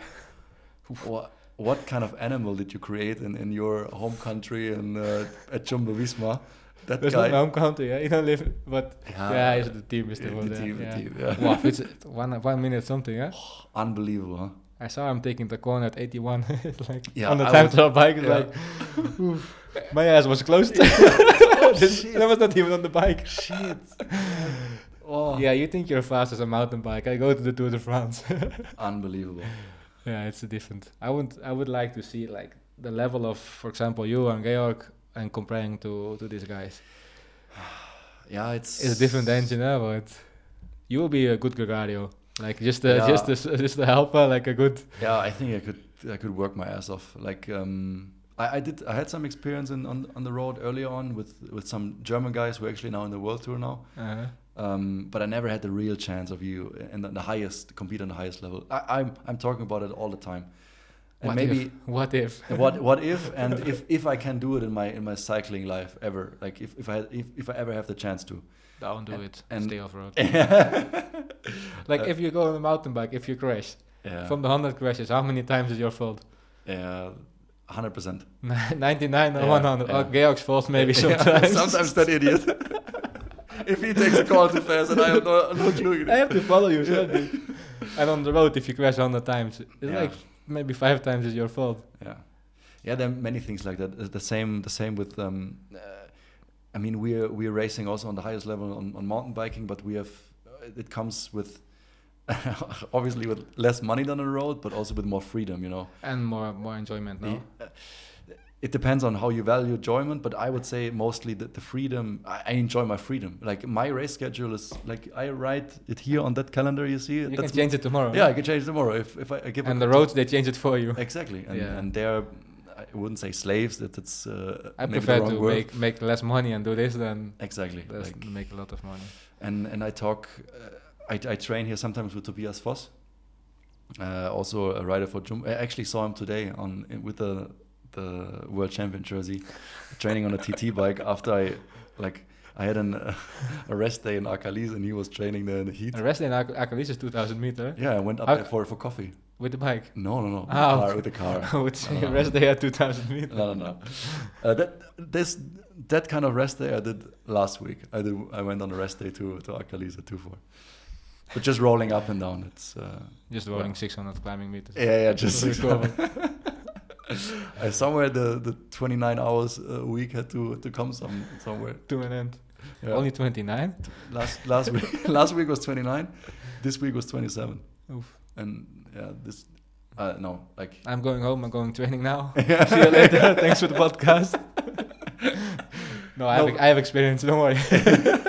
what? What kind of animal did you create in, in your home country and uh, at Jumbo Visma? That That's guy. not my home country, yeah. You don't live, but yeah, yeah it's the team is still yeah, the. Team, yeah. Team, yeah. wow, it's one one minute something, yeah. Oh, unbelievable, huh? I saw him taking the corner at 81, like yeah, on the time trial bike. It's like, my ass was closed. oh, that was not even on the bike. Shit. Oh. Yeah, you think you're fast as a mountain bike. I go to the Tour de France. Unbelievable yeah, it's a different. I would I would like to see like the level of, for example, you and Georg, and comparing to to these guys. yeah, it's it's a different engine, eh, but you will be a good Gregario. Like just a, yeah. just a, just a helper, like a good. Yeah, I think I could I could work my ass off. Like um, I, I did I had some experience in on, on the road earlier on with with some German guys who are actually now in the world tour now. Uh-huh. Um, but I never had the real chance of you and the, the highest compete on the highest level. I, I'm I'm talking about it all the time. And what maybe if? what if what what if and if if I can do it in my in my cycling life ever like if if I if, if I ever have the chance to don't do and, it. And Stay off road. like uh, if you go on a mountain bike, if you crash, yeah. from the hundred crashes, how many times is your fault? Yeah, hundred percent. Ninety nine or one hundred. Oh, Georg's fault maybe sometimes. sometimes that idiot. If he takes a call too fast, and I have no, no clue. I have to follow you, yeah. And on the road, if you crash hundred times, it's yeah. like maybe five times is your fault. Yeah, yeah. There are many things like that. The same, the same with um, uh, I mean, we're we're racing also on the highest level on, on mountain biking, but we have uh, it comes with obviously with less money than on the road, but also with more freedom, you know, and more more enjoyment. No, the, uh, it depends on how you value enjoyment, but I would say mostly the, the freedom. I, I, enjoy my freedom. Like my race schedule is like I write it here on that calendar. You see, you That's can change it tomorrow. Yeah, I can change it tomorrow if if I, I give. And the roads they change it for you. Exactly, and yeah. and they're I wouldn't say slaves. That it's. Uh, I prefer to word. make make less money and do this than exactly like make a lot of money. And and I talk, uh, I I train here sometimes with Tobias Foss, uh, also a rider for Jumbo. I actually saw him today on with the the world champion jersey, training on a TT bike after I like. I had an, uh, a rest day in Arcalis and he was training there in the heat. A rest day in Arcalis is 2000 meter. Yeah, I went up How there for, for coffee. With the bike? No, no, no. With ah, the car. With the car. I would say no, no, rest day at 2000 meters. No, no, no. uh, that this that kind of rest day I did last week. I did. I went on a rest day to to Arcalis at two four. But just rolling up and down. It's uh, just rolling yeah. 600 climbing meters. Yeah, yeah, just. I somewhere the the 29 hours a week had to to come some somewhere to an end. Yeah. Only 29. Last last week last week was 29. This week was 27. Oof. And yeah, this uh, no, like I'm going home. I'm going training now. See you later. Thanks for the podcast. no, I, no. Have, I have experience. Don't worry.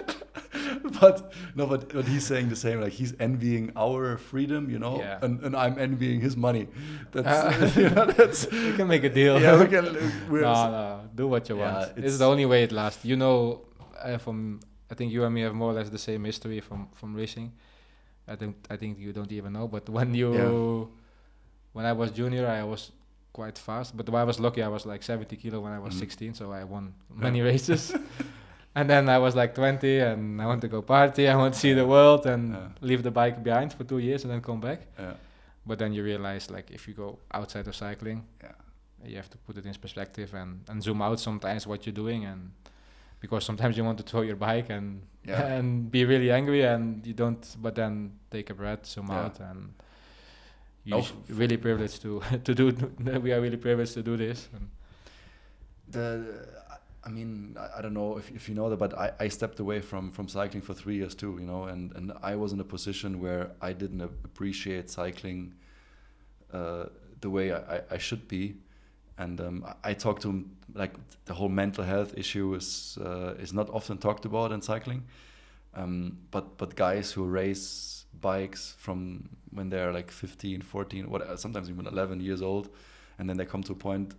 but no, but, but he's saying the same. Like he's envying our freedom, you know, yeah. and, and I'm envying his money. That's uh, you know, that's we can make a deal. Yeah, we can. no, no, do what you yeah, want. It's, the only way it lasts. You know, uh, from I think you and me have more or less the same history from from racing. I think I think you don't even know. But when you yeah. when I was junior, I was quite fast. But I was lucky. I was like 70 kilo when I was mm. 16, so I won many races. And then I was like 20, and I want to go party. I want to see the world and yeah. leave the bike behind for two years and then come back. Yeah. But then you realize, like, if you go outside of cycling, yeah. you have to put it in perspective and, and zoom out sometimes what you're doing and because sometimes you want to throw your bike and yeah. and be really angry and you don't but then take a breath zoom out and you oh. really privileged to to do we are really privileged to do this and the I mean, I, I, don't know if, if you know that, but I, I stepped away from, from cycling for three years too, you know, and, and I was in a position where I didn't appreciate cycling uh, the way I, I should be. And um, I talked to him like the whole mental health issue is uh, is not often talked about in cycling, um, but but guys who race bikes from when they're like 15, 14, what sometimes even 11 years old, and then they come to a point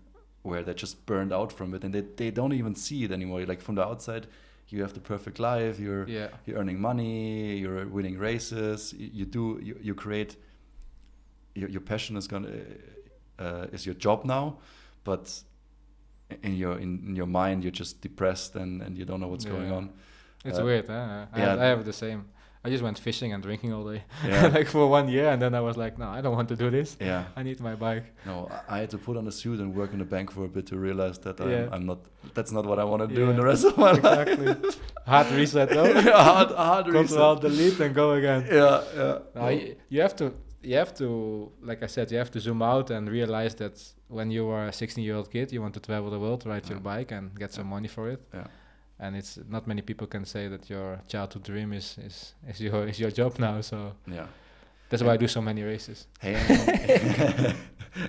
where they're just burned out from it and they, they don't even see it anymore. Like from the outside, you have the perfect life. You're yeah. you're earning money. You're winning races. You, you do you, you create. Your, your passion is gonna uh, is your job now but in your in, in, your mind you're just depressed and, and you don't know what's yeah. going on. It's uh, weird. Huh? I, yeah. have, I have the same. I just went fishing and drinking all day, yeah. like for one year, and then I was like, no, I don't want to do this. Yeah, I need my bike. No, I had to put on a suit and work in the bank for a bit to realize that I'm, I'm not. That's not what I want to do in the rest of my exactly. life. hard reset though. yeah, hard, hard reset. Control delete and go again. Yeah, yeah. No, you, you have to you have to, like I said, you have to zoom out and realize that when you are a 16 year old kid, you want to travel the world, ride yeah. your bike, and get some money for it. Yeah. And it's not many people can say that your childhood dream is is is your is your job now. So yeah, that's and why I do so many races. Hey,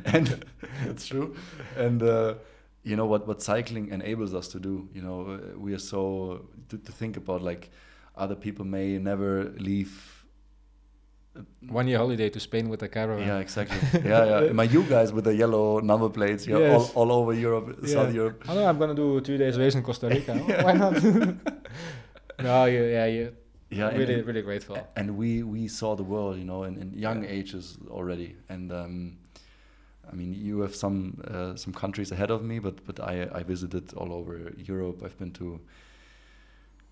and, it's true. And uh, you know what what cycling enables us to do. You know, uh, we are so to, to think about like other people may never leave one year holiday to Spain with a caravan. Yeah, exactly. yeah, yeah. My you guys with the yellow number plates, yeah, yes. all, all over Europe, yeah. South Europe. I know I'm gonna do two days race in Costa Rica. Why not? no, yeah, yeah, yeah. Yeah, really, and, really grateful. And we we saw the world, you know, in, in young yeah. ages already. And um, I mean, you have some uh, some countries ahead of me, but but I I visited all over Europe. I've been to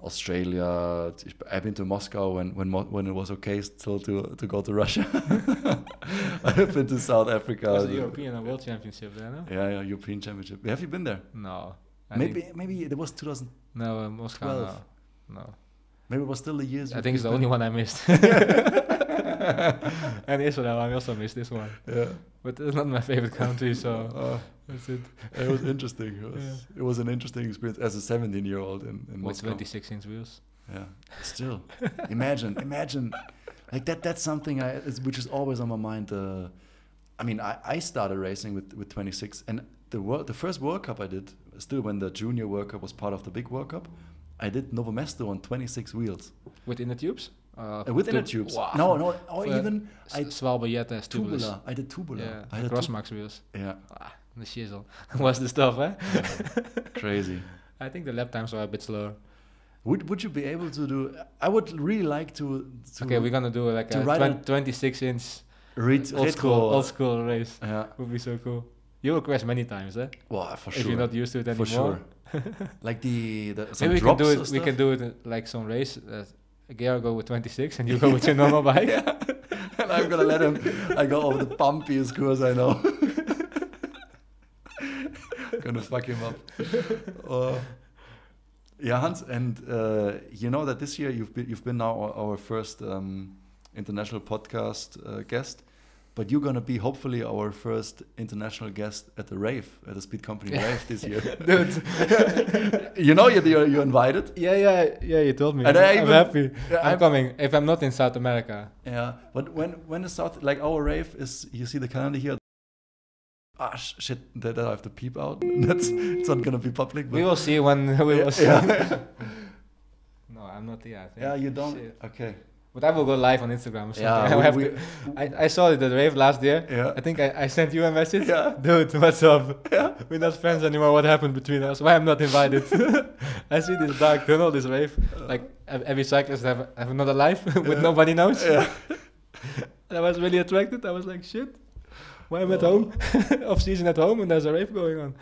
Australia. I've been to Moscow when when when it was okay still to to go to Russia. I've been to South Africa. Was the European and World Championship there? No? Yeah, yeah, European Championship. Have you been there? No. I maybe maybe it was 2000. No, uh, Moscow. No. no. Maybe it was still the years. I think it's the only one I missed. and Israel, I also missed this one. Yeah. But it's not my favorite country, so uh, that's it. It was interesting. It was, yeah. it was an interesting experience as a 17 year old in, in With 26 inch wheels. Yeah. Still, imagine, imagine, like that. That's something I, which is always on my mind. Uh, I mean, I, I started racing with, with 26, and the world, the first World Cup I did, still when the Junior World Cup was part of the big World Cup, I did Novo Mesto on 26 wheels. Within the tubes? Uh, within the tubes. Wow. No, no, or even I Schwalbe tubular. I did tubular. Yeah, I did Crossmax wheels. Yeah. Ah, the shizzle was the stuff, eh? Yeah. Crazy. I think the lap times are a bit slower. Would Would you be able to do? I would really like to. to okay, we're gonna do like a 20, 26 inch old school old school race. Yeah, would be so cool. You will crash many times, eh? Well, for sure. If you're not used to it anymore. For sure. like the, the maybe we can do it. We can do it like some race. Uh, Georg with 26 and you go with your normal bike. yeah. And I'm gonna let him. I go over the bumpiest course I know. gonna fuck him up. Uh, yeah, Hans, and uh, you know that this year you've been you've been now our, our first um, international podcast uh, guest but you're gonna be hopefully our first international guest at the rave at the speed company rave this year. Dude. You know you're, you're invited. Yeah yeah yeah you told me. And I'm, I'm happy. Yeah, I'm, I'm, coming if I'm not in South America. Yeah but when when the South like our rave is you see the calendar here. Ah shit that, I have to peep out. That's it's not gonna be public we will see when we will see. Yeah. no I'm not yet yeah you don't? Shit. okay but I will go live on Instagram or something. Yeah, I, we, we, I, I, saw it at the rave last year. Yeah. I think I, I sent you a message. Yeah. Dude, what's up? Yeah. We're not friends anymore. What happened between us? Why I'm not invited? I see this dark tunnel, this rave. Like every cyclist have, have another life with yeah. nobody knows. Yeah. I was really attracted. I was like, shit. Why I'm oh. at home, off season at home, and there's a rave going on.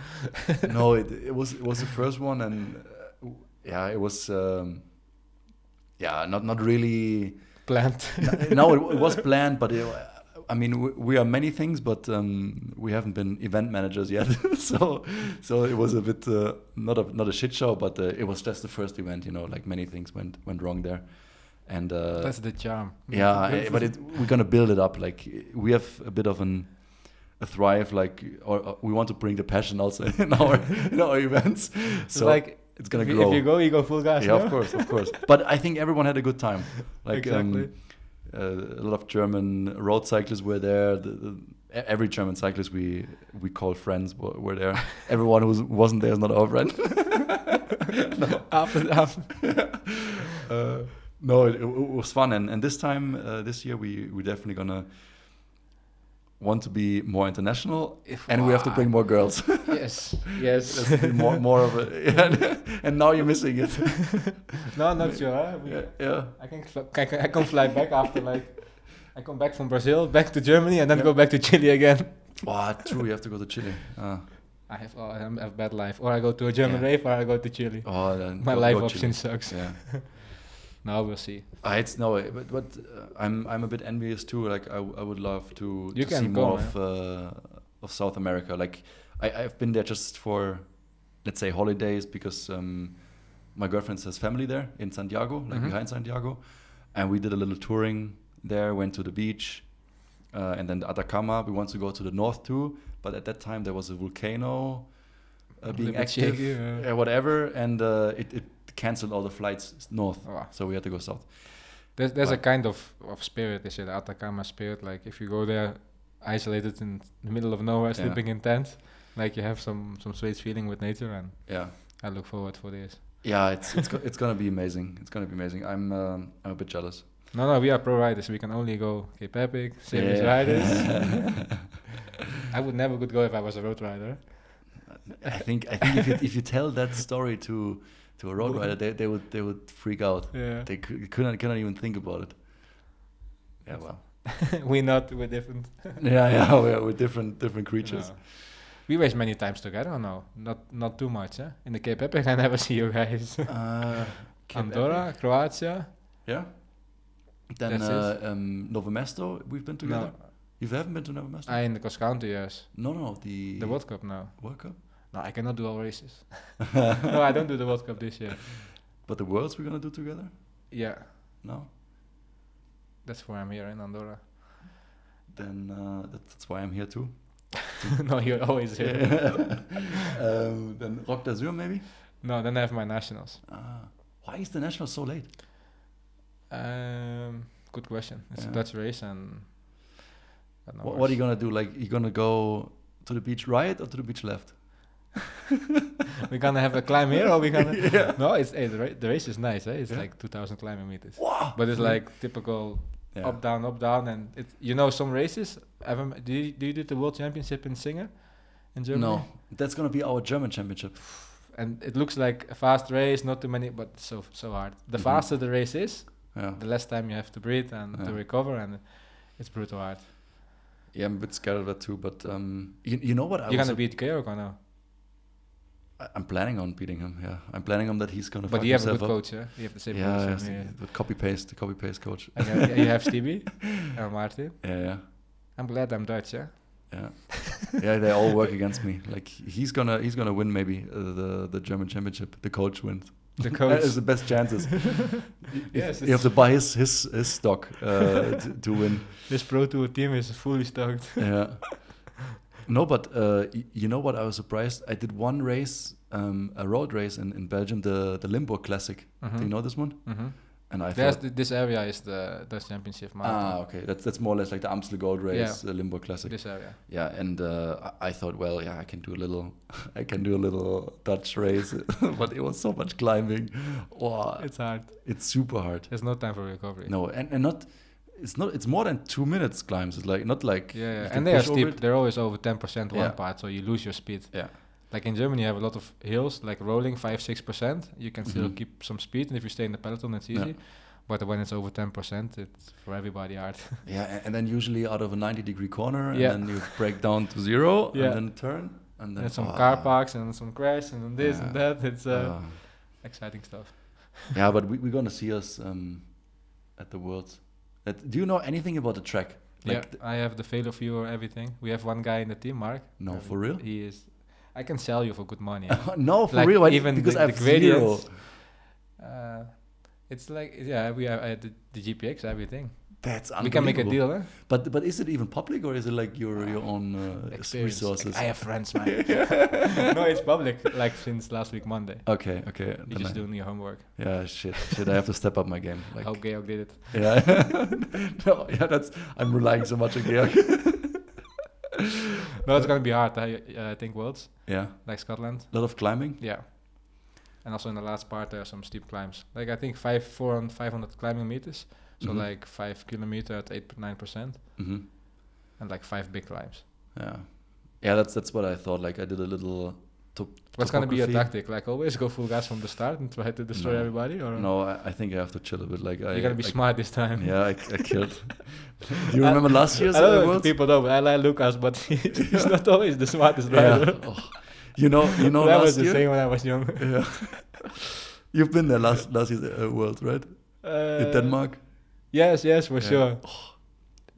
no, it, it was it was the first one, and uh, yeah, it was. Um, yeah, not not really planned. no, it, it, was planned, but it, I mean, we, we, are many things, but um, we haven't been event managers yet. so, so it was a bit uh, not a not a shit show, but uh, it was just the first event. You know, like many things went went wrong there, and uh, that's the charm. Yeah, but it, we're gonna build it up. Like we have a bit of an a thrive like or, uh, we want to bring the passion also in our in our events so like it's gonna if grow. if you go, you go full gas. Yeah, no? of course, of course. but I think everyone had a good time. Like exactly. Um, uh, a lot of German road cyclists were there. The, the, every German cyclist we we call friends were, were there. Everyone who wasn't there is not our friend. no. After, after. uh, no, it, it, was fun, and and this time uh, this year we we definitely gonna want to be more international if and we have to bring more girls yes yes more more of it yeah. and now you're missing it no not sure huh? yeah, yeah, I can I can, I can fly back after like I come back from Brazil back to Germany and then yeah. go back to Chile again oh true you have to go to Chile uh. I have oh, I have a bad life or I go to a German yeah. rave or I go to Chile oh then my go, life go option Chile. sucks yeah now we'll see. Uh, it's no, but but uh, I'm I'm a bit envious too. Like I, I would love to, you to see more of uh, of South America. Like I I've been there just for let's say holidays because um, my girlfriend has family there in Santiago, like mm -hmm. behind Santiago, and we did a little touring there. Went to the beach, uh, and then the Atacama. We wanted to go to the north too, but at that time there was a volcano. Uh, being active, yeah. whatever, and uh, it, it canceled all the flights north, oh. so we had to go south. There's there's but a kind of of spirit. They say the Atacama spirit. Like if you go there, isolated in the middle of nowhere, sleeping yeah. in tents, like you have some some sweet feeling with nature, and yeah, I look forward for this. yeah. It's it's go, it's gonna be amazing. It's gonna be amazing. I'm um, I'm a bit jealous. No, no, we are pro riders. We can only go Cape Epic, serious Yeah. riders. I would never could go if I was a road rider. I think I think if you, if you tell that story to to a road rider, they, they would they would freak out. Yeah, They cou- cannot cannot even think about it. Yeah, well. we're not we're different. Yeah, yeah. We're, we're different different creatures. No. We race many times together. or No, not not too much. Eh? In the Cape Epic, I never see you guys. Uh, Andorra, Epic. Croatia. Yeah. Then uh, um, Novo Mesto, we've been together. No, You haven't been to Novo Mesto? I in the cross country. Yes, no, no, the the World Cup. now. World Cup. No, I cannot do all races. no, I don't do the World Cup this year. But the Worlds we're gonna do together? Yeah, No. that's why I'm here in Andorra. Then uh, that- that's why I'm here too. no, you're always here. um, then Roc d'Azur maybe. No, then I have my nationals. Ah, why is the national so late? Um, good question. It's Yeah. a Dutch race, and What, what are you gonna do? Like you're gonna go to the beach right or to the beach left? We're gonna have a climb here, or we're gonna? Yeah. No, it's hey, the, ra- the race is nice. Eh? It's Yeah. like 2,000 climbing meters, Wow. but it's like typical Yeah. up down up down, and it. You know some races. Ever, do you do you do the World Championship in Singer, in Germany? No, that's gonna be our German championship. And it looks like a fast race, not too many, but so so hard. The Mhm. faster the race is, Yeah. the less time you have to breathe and to recover, and it's brutal hard. Yeah, I'm a bit scared of that too. But um, you, you know what? I You're was gonna beat Georg or no? I'm planning on beating him. Yeah, I'm planning on that he's gonna. But you have a good up. coach, yeah? You have the same Yeah, coach. yeah. the copy paste, the copy paste coach. And you have- you have Stevie and Martin. Yeah, yeah, I'm glad I'm Dutch, yeah? yeah. yeah, they all work against me. Like he's gonna, he's gonna win maybe uh, the the German championship. The coach wins. The coach. is the best chances. Yes, you have to buy his his, his stock uh, to, to win. This Pro Tour team is fully stocked. Yeah. No, but uh, you know what? I was surprised. I did one race, um, a road race in, in Belgium, the the Limburg Classic. Do you know this one? Mm-hmm. And I There's thought, this area is the Dutch Championship ah, okay, that's that's more or less like the Amstel Gold Race, uh, Limburg Classic. This area. Yeah, and uh, I I thought, well, yeah, I can do a little, I can do a little Dutch race, but it was so much climbing. Wow, It's hard. it's super hard. There's no time for recovery. No, and, and not, it's not, it's more than two minutes climbs. It's like not like Yeah, yeah. and they are steep. it. They're always over 10% one Yeah. part, so you lose your speed. Yeah. Like in Germany, you have a lot of hills, like rolling 5 6%. You can still Mhm. keep some speed, and if you stay in the peloton, it's Yeah. easy. But when it's over 10%, it's for everybody hard. Yeah, and then usually out of a 90 degree corner, Yeah. and then you break down to zero, Yeah. and then turn, and then and some ah, car parks and some crash and then this and that. It's uh, ah. exciting stuff. yeah, but we, we're gonna see us um, at the Worlds. At, do you know anything about the track? yeah, th- I have the failure viewer, everything. We have one guy in the team, Mark. no, for real? He is. I can sell you for good money. no, for Like, real. I, even because the- I the have zero. uh, it's like yeah, we have had the, the GPX, everything. That's We can make a deal, eh? But but is it even public or is it like your your own uh, s- Experience. resources? I have friends, man. no, it's public. Like since last week Monday. okay, okay. You then just I- doing your homework. Yeah, shit, shit. I have to step up my game. Like, How Georg did it. yeah, no, yeah. That's I'm relying so much on Georg. No, it's gonna be hard. I uh, I think worlds yeah, like Scotland. a lot of climbing. Yeah. And also in the last part there are some steep climbs. Like I think five four and five hundred climbing meters. So Mhm. like five kilometer at eight nine percent hmm and like five big climbs. Yeah, yeah. That's that's what I thought. Like I did a little. What's gonna be your tactic? Like always go full gas from the start and try to destroy No. everybody or No, I, I think I have to chill a bit. Like I, you're gonna be I, smart this time. Yeah, I, I killed. Do you remember last year's I don't know people know, but I like Lucas, but he's not always the smartest Yeah. Oh. You know, you know, that last was the year. same when I was young. Yeah. You've been there last last year's uh, World, right? In Uh, Denmark. Yes, yes, for Yeah. sure.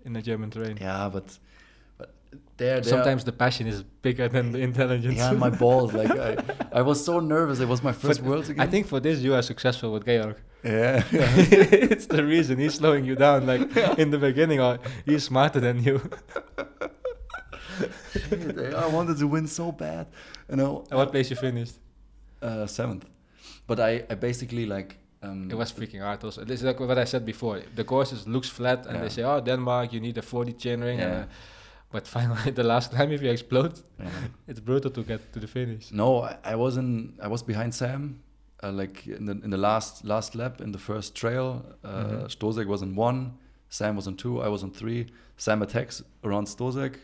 In the German train. Yeah, but but there, there Sometimes the passion is bigger than the intelligence. Yeah, my balls. Like I, I was so nervous. It was my first But Worlds again. I think for this you are successful with Georg. Yeah. yeah. it's the reason he's slowing you down. Like in the beginning, or he's smarter than you. I wanted to win so bad. You know. At what place you finished? Uh, seventh. But I, I basically like. Um, It was freaking hard. Also, this is like what I said before. The courses looks flat, and Yeah. they say, "Oh, Denmark, you need a 40 chain ring." Yeah. And, uh, But finally, the last time, if you explode, yeah. it's brutal to get to the finish. No, I, I wasn't. I was behind Sam, uh, like in the in the last last lap in the first trail. Uh, mm-hmm. Stosek was in one, Sam was on two, I was on three. Sam attacks around Stosek.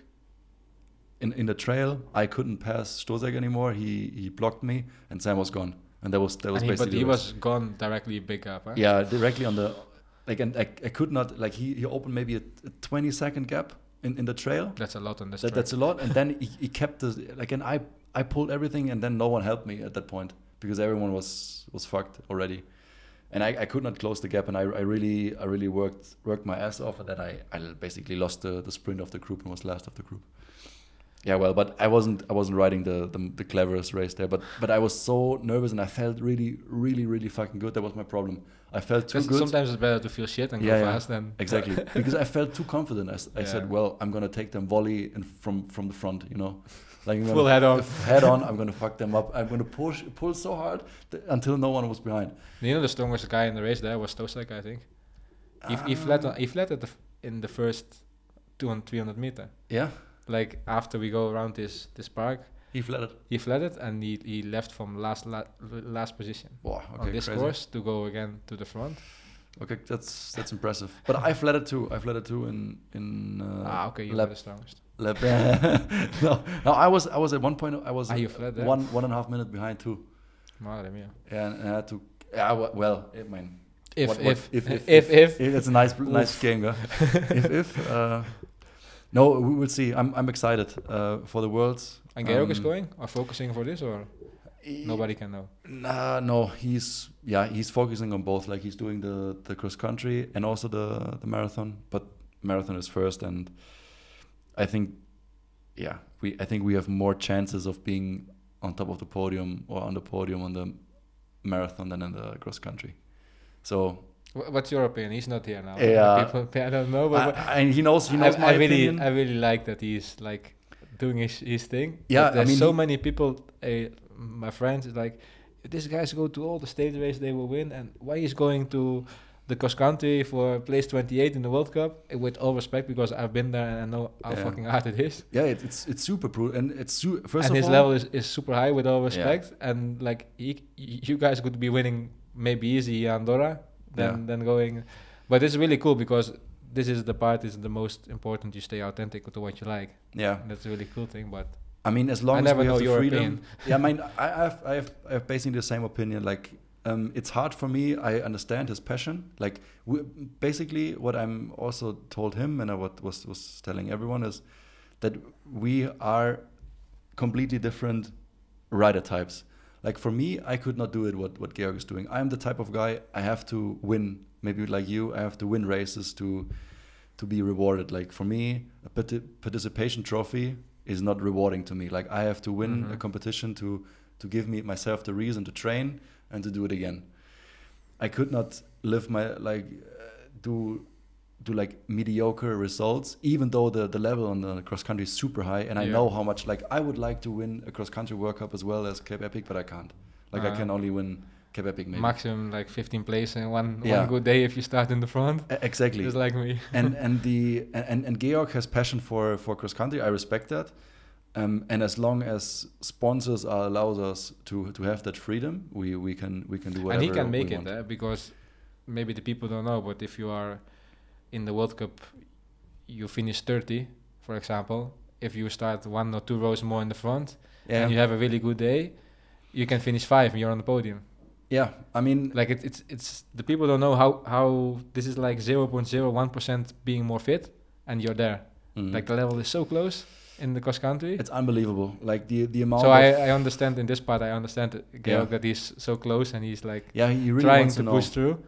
In in the trail, I couldn't pass Stosek anymore. He he blocked me, and Sam was gone. And that was that was he, basically. But he was gone directly big up. Huh? Yeah, directly on the, like, and I, I could not like he he opened maybe a, a twenty second gap in, in the trail. That's a lot on the that, That's a lot, and then he, he kept the like, and I I pulled everything, and then no one helped me at that point because everyone was was fucked already, and I, I could not close the gap, and I, I really I really worked worked my ass off, and then I, I basically lost the, the sprint of the group and was last of the group. Yeah, well, but I wasn't I wasn't riding the, the, the cleverest race there, but but I was so nervous and I felt really really really fucking good. That was my problem. I felt too good. Sometimes it's better to feel shit and yeah, go yeah, fast than exactly because I felt too confident. I, I yeah. said, well, I'm gonna take them volley and from from the front, you know, like full head on. head on. I'm gonna fuck them up. I'm gonna push pull so hard until no one was behind. You know, the strongest guy in the race there was Stosek, I think. He, uh, he fled on, he fled at the in the first 200 300 meter. Yeah like after we go around this this park. He flooded. He flooded and he, he left from last la last position wow, okay, on this crazy. course to go again to the front. Okay, that's that's impressive. But I flooded too. I flooded too in in. Uh, ah, okay, you lap, the strongest. Lap. no, no, I was I was at one point I was ah, you fled one one and a half minute behind too. Madre mia. Yeah, and, I had to. Yeah, well, I mean. If, what, what, if, if, if, if, if, if, it's a nice nice game, if if uh, no, we will see. I'm I'm excited uh, for the worlds. And Georg um, is going or focusing for this or nobody can know. Nah, no, he's yeah he's focusing on both. Like he's doing the the cross country and also the the marathon, but marathon is first, and I think yeah we I think we have more chances of being on top of the podium or on the podium on the marathon than in the cross country. So What's your opinion? He's not here now. Yeah, People, I don't know, but, I, and he knows. He knows I, my I really, opinion. I really like that he's like doing his, his thing. Yeah, there's I mean, so many people. Uh, my friends is like, this guy's go to all the state races, they will win. And why he's going to the cross country for place 28 in the World Cup? Uh, with all respect, because I've been there and I know how yeah. fucking hard it is. Yeah, it, it's it's super brutal, and it's su- first and of his all, level is, is super high with all respect. Yeah. And like he, you guys could be winning maybe easy Andorra than yeah. than going. But it's really cool because this is the part is the most important. You stay authentic to what you like. Yeah, that's a really cool thing. But I mean, as long I as we have the freedom. yeah, I mean, I have, I have, I have basically the same opinion. Like, um, it's hard for me. I understand his passion. Like, we, basically, what I'm also told him and I what was was telling everyone is that we are completely different rider types. Like for me, I could not do it what what Georg is doing. I'm the type of guy I have to win. Maybe like you, I have to win races to to be rewarded. Like for me, a participation trophy is not rewarding to me. Like I have to win mm -hmm. a competition to to give me myself the reason to train and to do it again. I could not live my like uh, do do like mediocre results, even though the, the level on the cross country is super high. And I know how much like I would like to win a cross country World Cup as well as Cape Epic, but I can't. Like uh, I can only win Cape Epic maybe. Maximum like 15 place in one yeah. one good day if you start in the front. exactly. Just like me. and and the and and Georg has passion for for cross country. I respect that. Um, and as long as sponsors are allows us to to have that freedom, we we can we can do whatever. And he can make it uh, because maybe the people don't know, but if you are in the World Cup you finish 30, for example, if you start one or two rows more in the front yeah. and you have a really good day, you can finish five and you're on the podium. Yeah, I mean, like it, it's it's the people don't know how how this is like 0.01 percent being more fit, and you're there. Mm-hmm. Like the level is so close in the cross country. It's unbelievable. Like the the amount. So I, I understand in this part. I understand Georg yeah. that he's so close and he's like yeah he really trying to, to push through.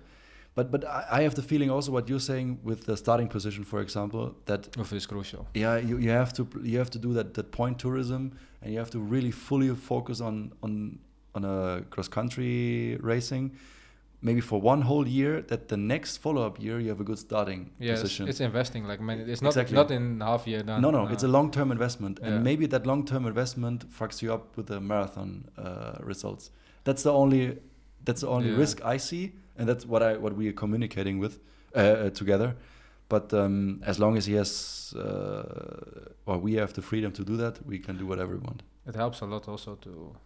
But but I have the feeling also what you're saying with the starting position, for example, that is crucial. Yeah, you, you have to you have to do that that point tourism, and you have to really fully focus on on on a cross country racing. Maybe for one whole year, that the next follow up year you have a good starting yeah, position. It's, it's investing like many. It's not exactly. not in half year done. No, no, no. it's a long term investment, yeah. and maybe that long term investment fucks you up with the marathon uh, results. That's the only that's the only yeah. risk I see and that's what I what we are communicating with uh, uh, together. but um, as long as he has uh, or we have the freedom to do that, we can do whatever we want. It helps a lot also to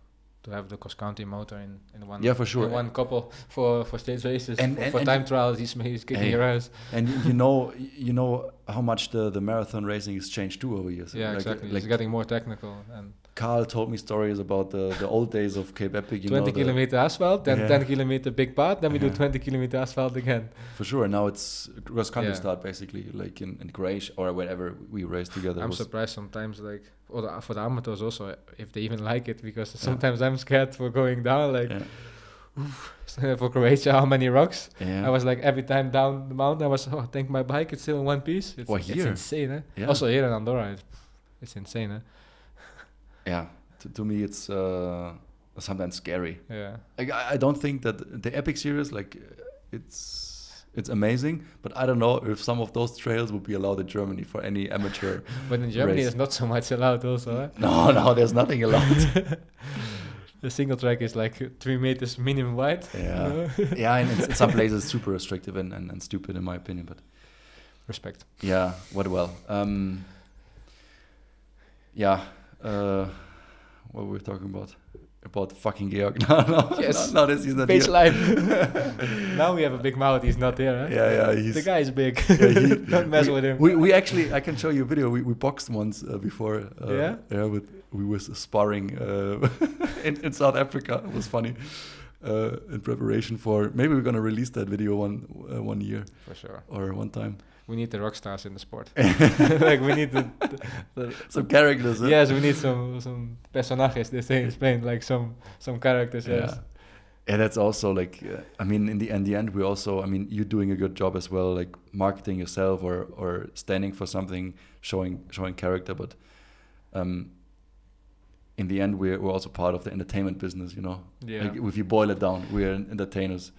to have the cross country motor in, in one yeah for sure. one couple for for stage races and, for, and, for and time trials he's he's kicking your ass and you know you know how much the the marathon racing has changed too over years. Yeah like, exactly. Like it's getting more technical and Carl told me stories about the, the old days of Cape Epic. You 20 know, kilometer asphalt, then yeah. 10 kilometer big part, then we yeah. do 20 kilometer asphalt again. For sure. And Now it's cross country yeah. start basically, like in, in Croatia or wherever we race together. I'm surprised sometimes, like or for the amateurs also, if they even like it, because sometimes I'm scared for going down. Like for Croatia, how many rocks? Yeah. I was like every time down the mountain, I was oh, I think my bike is still in one piece. It's, well, it's insane. Eh? Also here in Andorra, it's, it's insane. Eh? Yeah to, to me it's uh, sometimes scary. Yeah. Like I, I don't think that the Epic series like it's it's amazing, but I don't know if some of those trails would be allowed in Germany for any amateur. but in Germany, race. it's not so much allowed, also. Eh? No, no, there's nothing allowed. the single track is like three meters minimum wide. Yeah, yeah, and in, in some places super restrictive and, and, and, stupid in my opinion, but respect. Yeah, what well. Um, yeah. Uh, what were we're talking about about fucking Georg. No, no, yes. no, no this, he's not Baseline. now we have a big mouth. He's not there. Huh? Yeah, yeah. He's, the guy is big. Yeah, he, Don't mess we, with him. We, we actually, I can show you a video. We, we boxed once uh, before. Uh, yeah. Yeah. With we was sparring uh, in in South Africa. It was funny. Uh, in preparation for maybe we're gonna release that video one uh, one year for sure or one time we need the rock stars in the sport. like we need the, the, some characters. Huh? Yes, we need some some personajes. They say in Spain, like some some characters. Yeah. Yes. Yeah, that's also like uh, I mean, in the in the end, we also I mean, you're doing a good job as well, like marketing yourself or or standing for something, showing showing character. But um, in the end, we're we're also part of the entertainment business. You know, yeah. Like if you boil it down, we're entertainers.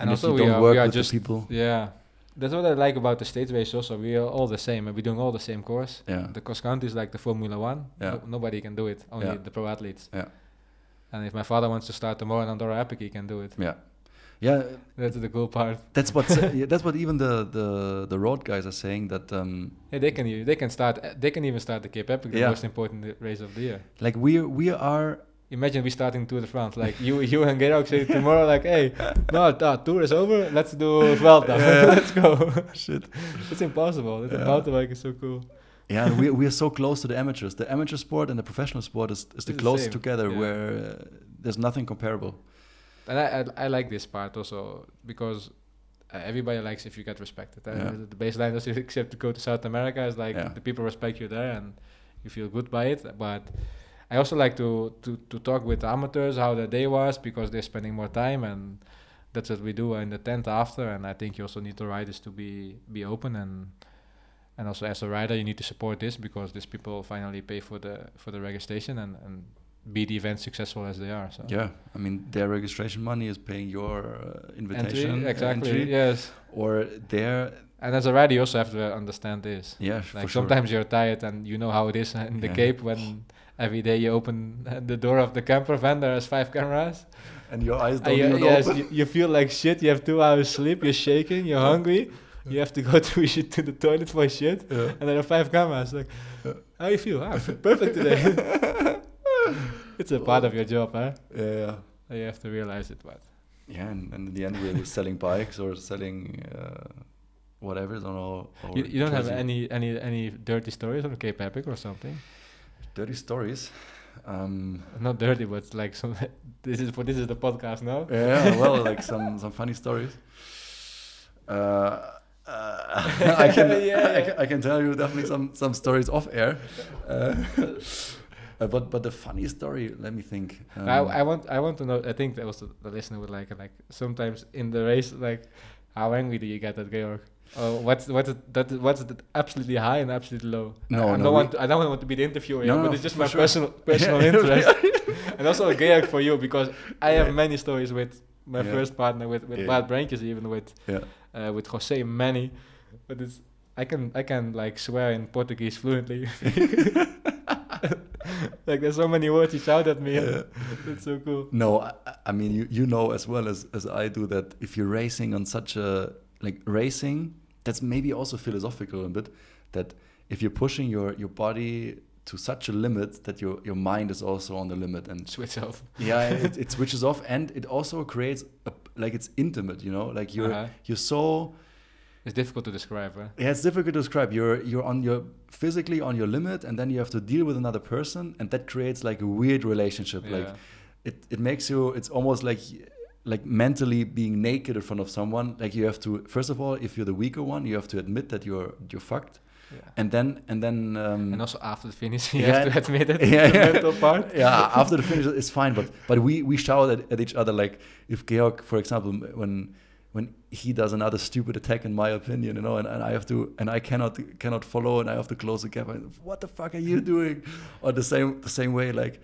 And, and also, we are, we are just people. Yeah, that's what I like about the stage race also. We are all the same and we're doing all the same course. Yeah. The cross country is like the Formula One. Yeah. No, nobody can do it, only yeah. the pro athletes. Yeah. And if my father wants to start tomorrow in Andorra Epic, he can do it. Yeah. Yeah. That's the cool part. That's what yeah, that's what even the, the the road guys are saying that um Yeah, they can they can start they can even start the Cape Epic, the yeah. most important race of the year. Like we we are imagine we starting Tour de France. Like you, you and Georg say tomorrow, like, hey, no, uh, tour is over. Let's do Vuelta. Yeah. let's go. Shit, it's impossible. It's yeah. mountain bike is so cool. Yeah, we we are so close to the amateurs. The amateur sport and the professional sport is, is the closest together, yeah. where uh, there's nothing comparable. And I, I, I like this part also because uh, everybody likes if you get respected. Uh, yeah. The baseline is except to go to South America is like the people respect you there and you feel good by it. But I also like to, to, to talk with amateurs how their day was because they're spending more time and that's what we do in the tent after. And I think you also need the riders to be be open and and also as a rider you need to support this because these people finally pay for the for the registration and, and be the event successful as they are. So yeah, I mean their registration money is paying your uh, invitation. Entry, exactly. Entry, yes. Or their and as a rider, you also have to understand this. Yeah, like sometimes sure. you're tired and you know how it is in the yeah. Cape when every day you open the door of the camper van, there's five cameras. And your eyes don't you, yes, open. You, you, feel like shit. You have two hours sleep. You're shaking. You're hungry. You have to go to to the toilet for shit. Yeah. And there are five cameras. Like, yeah. how you feel? Ah, I feel perfect today. it's a part of your job, huh? Yeah. You have to realize it, but. Yeah, and, and in the end, we're selling bikes or selling. Uh, whatever. Don't know. You, you don't have any any any dirty stories on Cape Epic or something? Dirty stories. Um, Not dirty, but like some. this is for this is the podcast now. Yeah, well, like some some funny stories. Uh, uh, I can yeah, yeah. I, can, I can tell you definitely some some stories off air. Uh, uh, but but the funny story, let me think. Um, I, I want I want to know. I think that was the, the listener would like it. Like sometimes in the race, like how angry do you get at Georg? Oh, what's what's that? What's the absolutely high and absolutely low? No, I, no, don't want. To, I don't want to be the interviewer, no, but it's just my sure. personal personal interest, and also a gag for you because I have many stories with my yeah. first partner with with yeah. Bart Brentjens, even with yeah. uh, with Jose many, but it's I can I can like swear in Portuguese fluently. like there's so many words he shouted at me. Yeah. it's so cool. No, I, I mean you you know as well as as I do that if you're racing on such a like racing that's maybe also philosophical a bit that if you're pushing your your body to such a limit that your your mind is also on the limit and switch off. yeah, it, it switches off, and it also creates a, like it's intimate. You know, like you're uh -huh. you're so. It's difficult to describe. Right? Yeah, it's difficult to describe. You're you're on your physically on your limit, and then you have to deal with another person, and that creates like a weird relationship. Yeah. Like it it makes you. It's almost like like mentally being naked in front of someone. Like you have to first of all, if you're the weaker one, you have to admit that you're you're fucked yeah. And then and then um, and also after the finish, you yeah, have to admit it. Yeah, the mental part. Yeah, after the finish it's fine, but but we we shout at, at each other like if Georg, for example, when when he does another stupid attack, in my opinion, you know, and, and I have to and I cannot cannot follow, and I have to close the gap. And, what the fuck are you doing? or the same the same way, like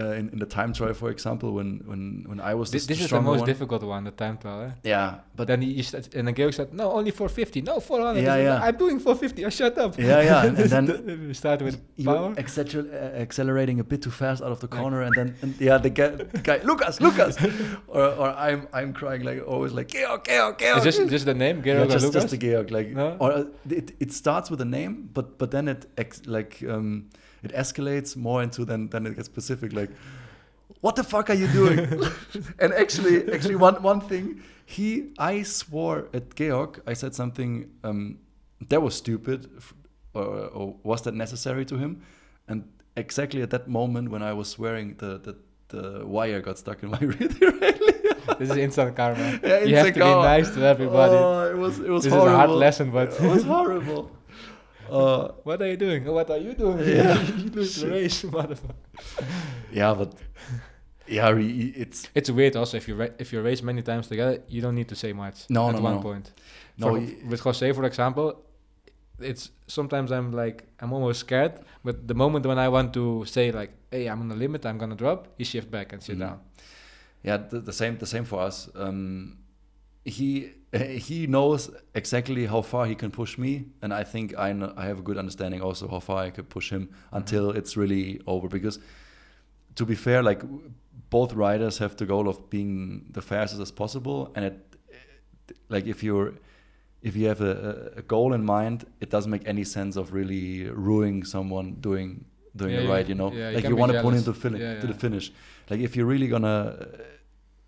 uh, in, in the time trial, for example, when when when I was this, this is the most one. difficult one, the time trial. Eh? Yeah, but then he said, and then Georg said, no, only 450, no 400. Yeah, yeah. I'm doing 450. Oh, shut up. Yeah, yeah. And, and then we start with power. Acceler uh, accelerating a bit too fast out of the corner, and then and, yeah, the guy, guy, Lucas, Lucas, or or I'm I'm crying like always like Georg, Georg, Georg. Is just just the name Georg yeah, just, Lucas? just the Georg like no? or uh, it it starts with a name, but but then it like um it escalates more into then then it gets specific like what the fuck are you doing? and actually, actually, one one thing, he, I swore at Georg, I said something um, that was stupid, or, or, was that necessary to him? And exactly at that moment when I was swearing, the the, the wire got stuck in my rear this is instant karma. Yeah, you have to karma. be nice to everybody. Oh, it was it was this horrible. is a hard lesson, but it was horrible. Uh, what are you doing? What are you doing? Yeah. you lose race, motherfucker. Yeah, but yeah, it's it's weird. Also, if you if you race many times together, you don't need to say much. No, at no, one no. point. No, for, with Jose, for example, it's sometimes I'm like I'm almost scared, but the moment when I want to say like, "Hey, I'm on the limit, I'm gonna drop," he shift back and sit mm. down. Yeah, the, the, same the same for us. Um, he he knows exactly how far he can push me, and I think I know, I have a good understanding also how far I could push him until mm -hmm. it's really over. Because to be fair, like both riders have the goal of being the fastest as possible, and it, like if you're if you have a, a, goal in mind, it doesn't make any sense of really ruining someone doing doing yeah, a ride. You know, yeah, like you, want to put him to, fin- to the finish. Like if you're really gonna,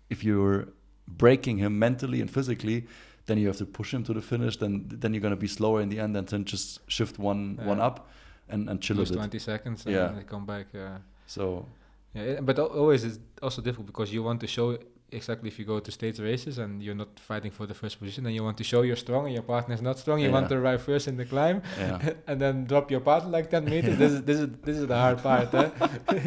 if you're breaking him mentally and physically, then you have to push him to the finish. Then then you're gonna be slower in the end, and then just shift one one up and and chill Lose a bit. Twenty seconds, and yeah. come back. Yeah. So yeah, but always it's also difficult because you want to show exactly if you go to stage races and you're not fighting for the first position and you want to show you're strong and your partner is not strong, you yeah. want to arrive first in the climb yeah. and then drop your partner like 10 meters. this is this is this is the hard part. Huh?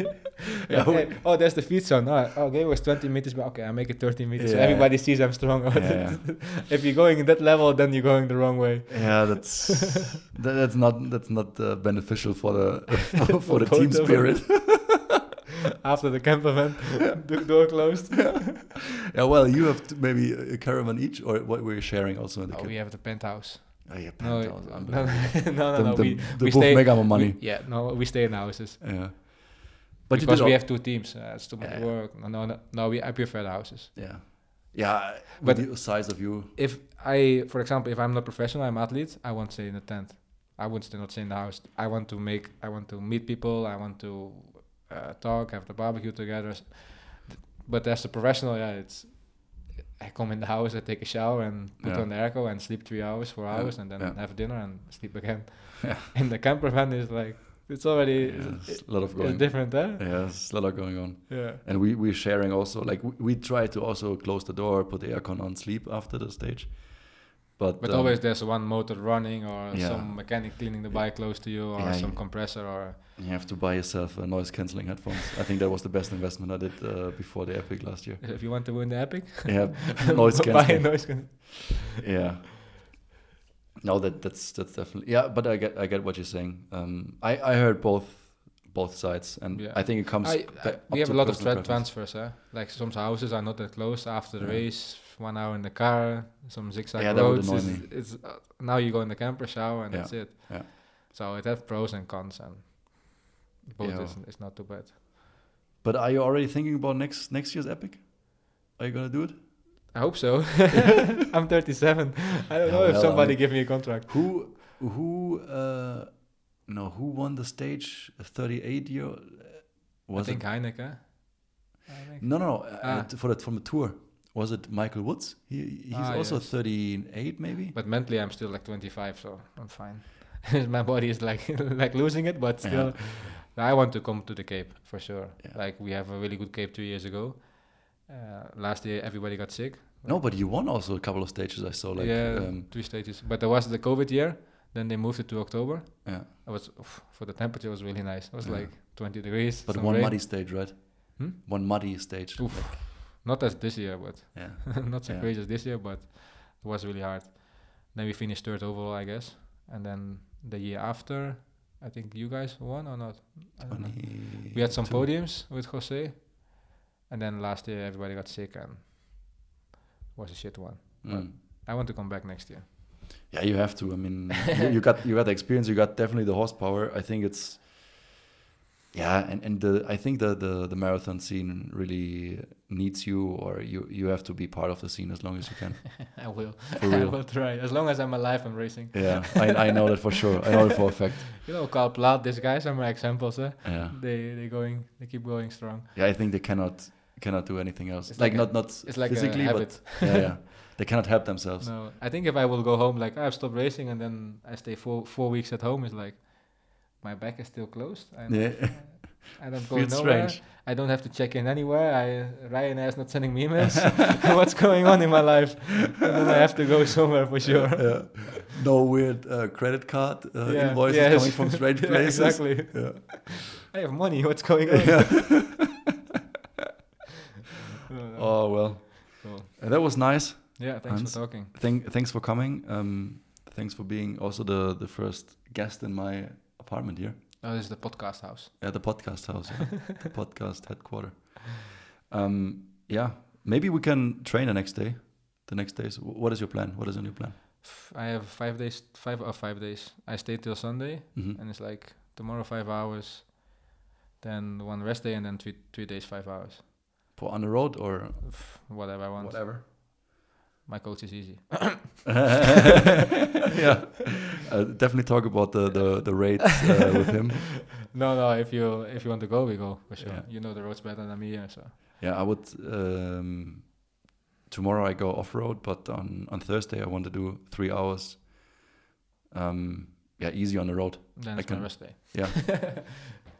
yeah, okay. Oh, there's the feed zone. Oh, okay, it was 20 meters, but okay, I make it 30 meters. So everybody sees I'm strong. if you're going in that level, then you're going the wrong way. Yeah, that's that, that's not that's not uh, beneficial for the for, for the team spirit. after the camper van, the door closed. yeah, well, you have maybe a caravan each, or what we're sharing also in the. Oh, we have the penthouse. Oh yeah, penthouse. No, no, no, no. no, the, we, the we stay. mega money. We, yeah, no, we stay in houses. Yeah. But because we have two teams, uh, it's too much yeah, work. No, no, no, no. We I prefer the houses. Yeah. Yeah, but the size of you. If I, for example, if I'm not professional, I'm athlete, I won't stay in the tent. I would still not stay in the house. I want to make, I want to meet people. I want to uh, talk, have the barbecue together. But as a professional, yeah, it's I come in the house, I take a shower and put yeah. on the airco and sleep three hours, four hours, yeah. and then yeah. have dinner and sleep again. Yeah. In the camper van is like it's already it's, a lot of going. It's different, eh? Yeah, it's a lot of going on. Yeah, and we we're sharing also like we, we try to also close the door, put the aircon on, sleep after the stage. But, but um, always there's one motor running or some mechanic cleaning the bike close to you or some compressor or you have to buy yourself a noise cancelling headphones. I think that was the best investment I did uh, before the Epic last year. If you want to win the Epic, yeah, noise cancelling. noise can- yeah. No, that that's that's definitely yeah. But I get I get what you're saying. Um, I I heard both both sides, and yeah. I think it comes. I, I, we have a lot of tra- transfers. Eh? Like some houses are not that close after the yeah. race. One hour in the car, some zigzag yeah, roads. That would annoy it's, me. it's uh, now you go in the camper shower and yeah. that's it. Yeah. So it has pros and cons, and both yeah. is, is not too bad. But are you already thinking about next next year's epic? Are you gonna do it? I hope so. I'm 37. I don't know well, if somebody I mean, give me a contract. Who who uh, no who won the stage? A 38 year was I think it? Heineken. Heineken. No, no, no. Uh, Ah. t- for the from the tour. Was it Michael Woods? He he's Ah, also yes. 38 maybe. But mentally, I'm still like 25, so I'm fine. My body is like like losing it, but still, I want to come to the Cape for sure. Yeah. Like we have a really good Cape two years ago. Uh, last year, everybody got sick. No, but you won also a couple of stages. I saw like yeah, um, three stages. But there was the COVID year. Then they moved it to October. yeah. It was oof, for the temperature was really nice. It was Yeah. like 20 degrees. But one rain. muddy stage, right? Hmm? One muddy stage. Oof. Not as this year, but Yeah. not so Yeah. crazy as this year. But it was really hard. Then we finished third overall, I guess. And then the year after, I think you guys won or not? I don't know. We had some 22. podiums with Jose, and then last year everybody got sick and was a shit one. Mm. I want to come back next year. Yeah, you have to. I mean, you, you got you got the experience. You got definitely the horsepower. I think it's. Yeah, and, and the I think the, the the marathon scene really needs you, or you you have to be part of the scene as long as you can. I will. For I will try. As long as I'm alive i'm racing. Yeah, I, I know that for sure. I know it for a fact. You know, Karl Platt, these guys are my examples. Eh? Yeah, They they going, they keep going strong. yeah. I think they cannot cannot do anything else. It's like, like a- not not It's like physically, a but yeah, yeah. They cannot help themselves. No, I think if I will go home, like I've stopped racing and then I stay four four weeks at home, it's like my back is still closed. I, Yeah, I don't go feels nowhere. strange. I don't have to check in anywhere. I Ryanair is not sending me emails. What's going on in my life? And then I have to go somewhere for sure. Yeah. No weird uh, credit card uh, Yeah, invoices yes. coming from strange Yeah, places. exactly. Yeah. I have money. What's going on? Yeah. Oh well, Cool. Uh, that was nice. Yeah, thanks Hans? for talking. Thank, thanks for coming. Um, thanks for being also the the first guest in my apartment here. Oh, this is the podcast house. Yeah, the podcast house, yeah. the podcast headquarter. Um, yeah, maybe we can train the next day. The next days. Wh- What is your plan? What is your new plan? I have five days, five or five days. I stay till Sunday, hmm and it's like tomorrow five hours, then one rest day, and then three three days five hours. For on the road or Whatever I want. whatever. My coach is easy. yeah, uh, definitely talk about the the the rates uh, with him. no, no. If you if you want to go, we go for sure. Yeah. You know the roads better than me, yeah, so. Yeah, I would. Um, tomorrow I go off road, but on on Thursday I want to do three hours. Um, yeah, easy on the road. Then I it's my can- rest day. Yeah.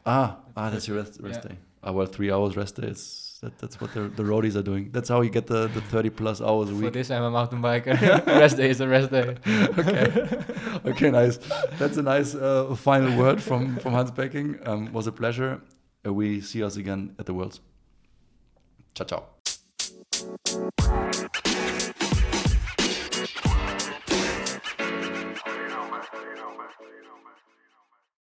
ah, ah, that's your rest rest Yeah. day. Ah, well, three hours rest day. Is that, that's what the the roadies are doing. That's how you get the the thirty plus hours a week. For this, I'm a mountain biker. rest day is a rest day. okay. okay, nice. That's a nice uh, final word from from Hans Becking. Um, was a pleasure. Uh, we see us again at the Worlds. Ciao, ciao.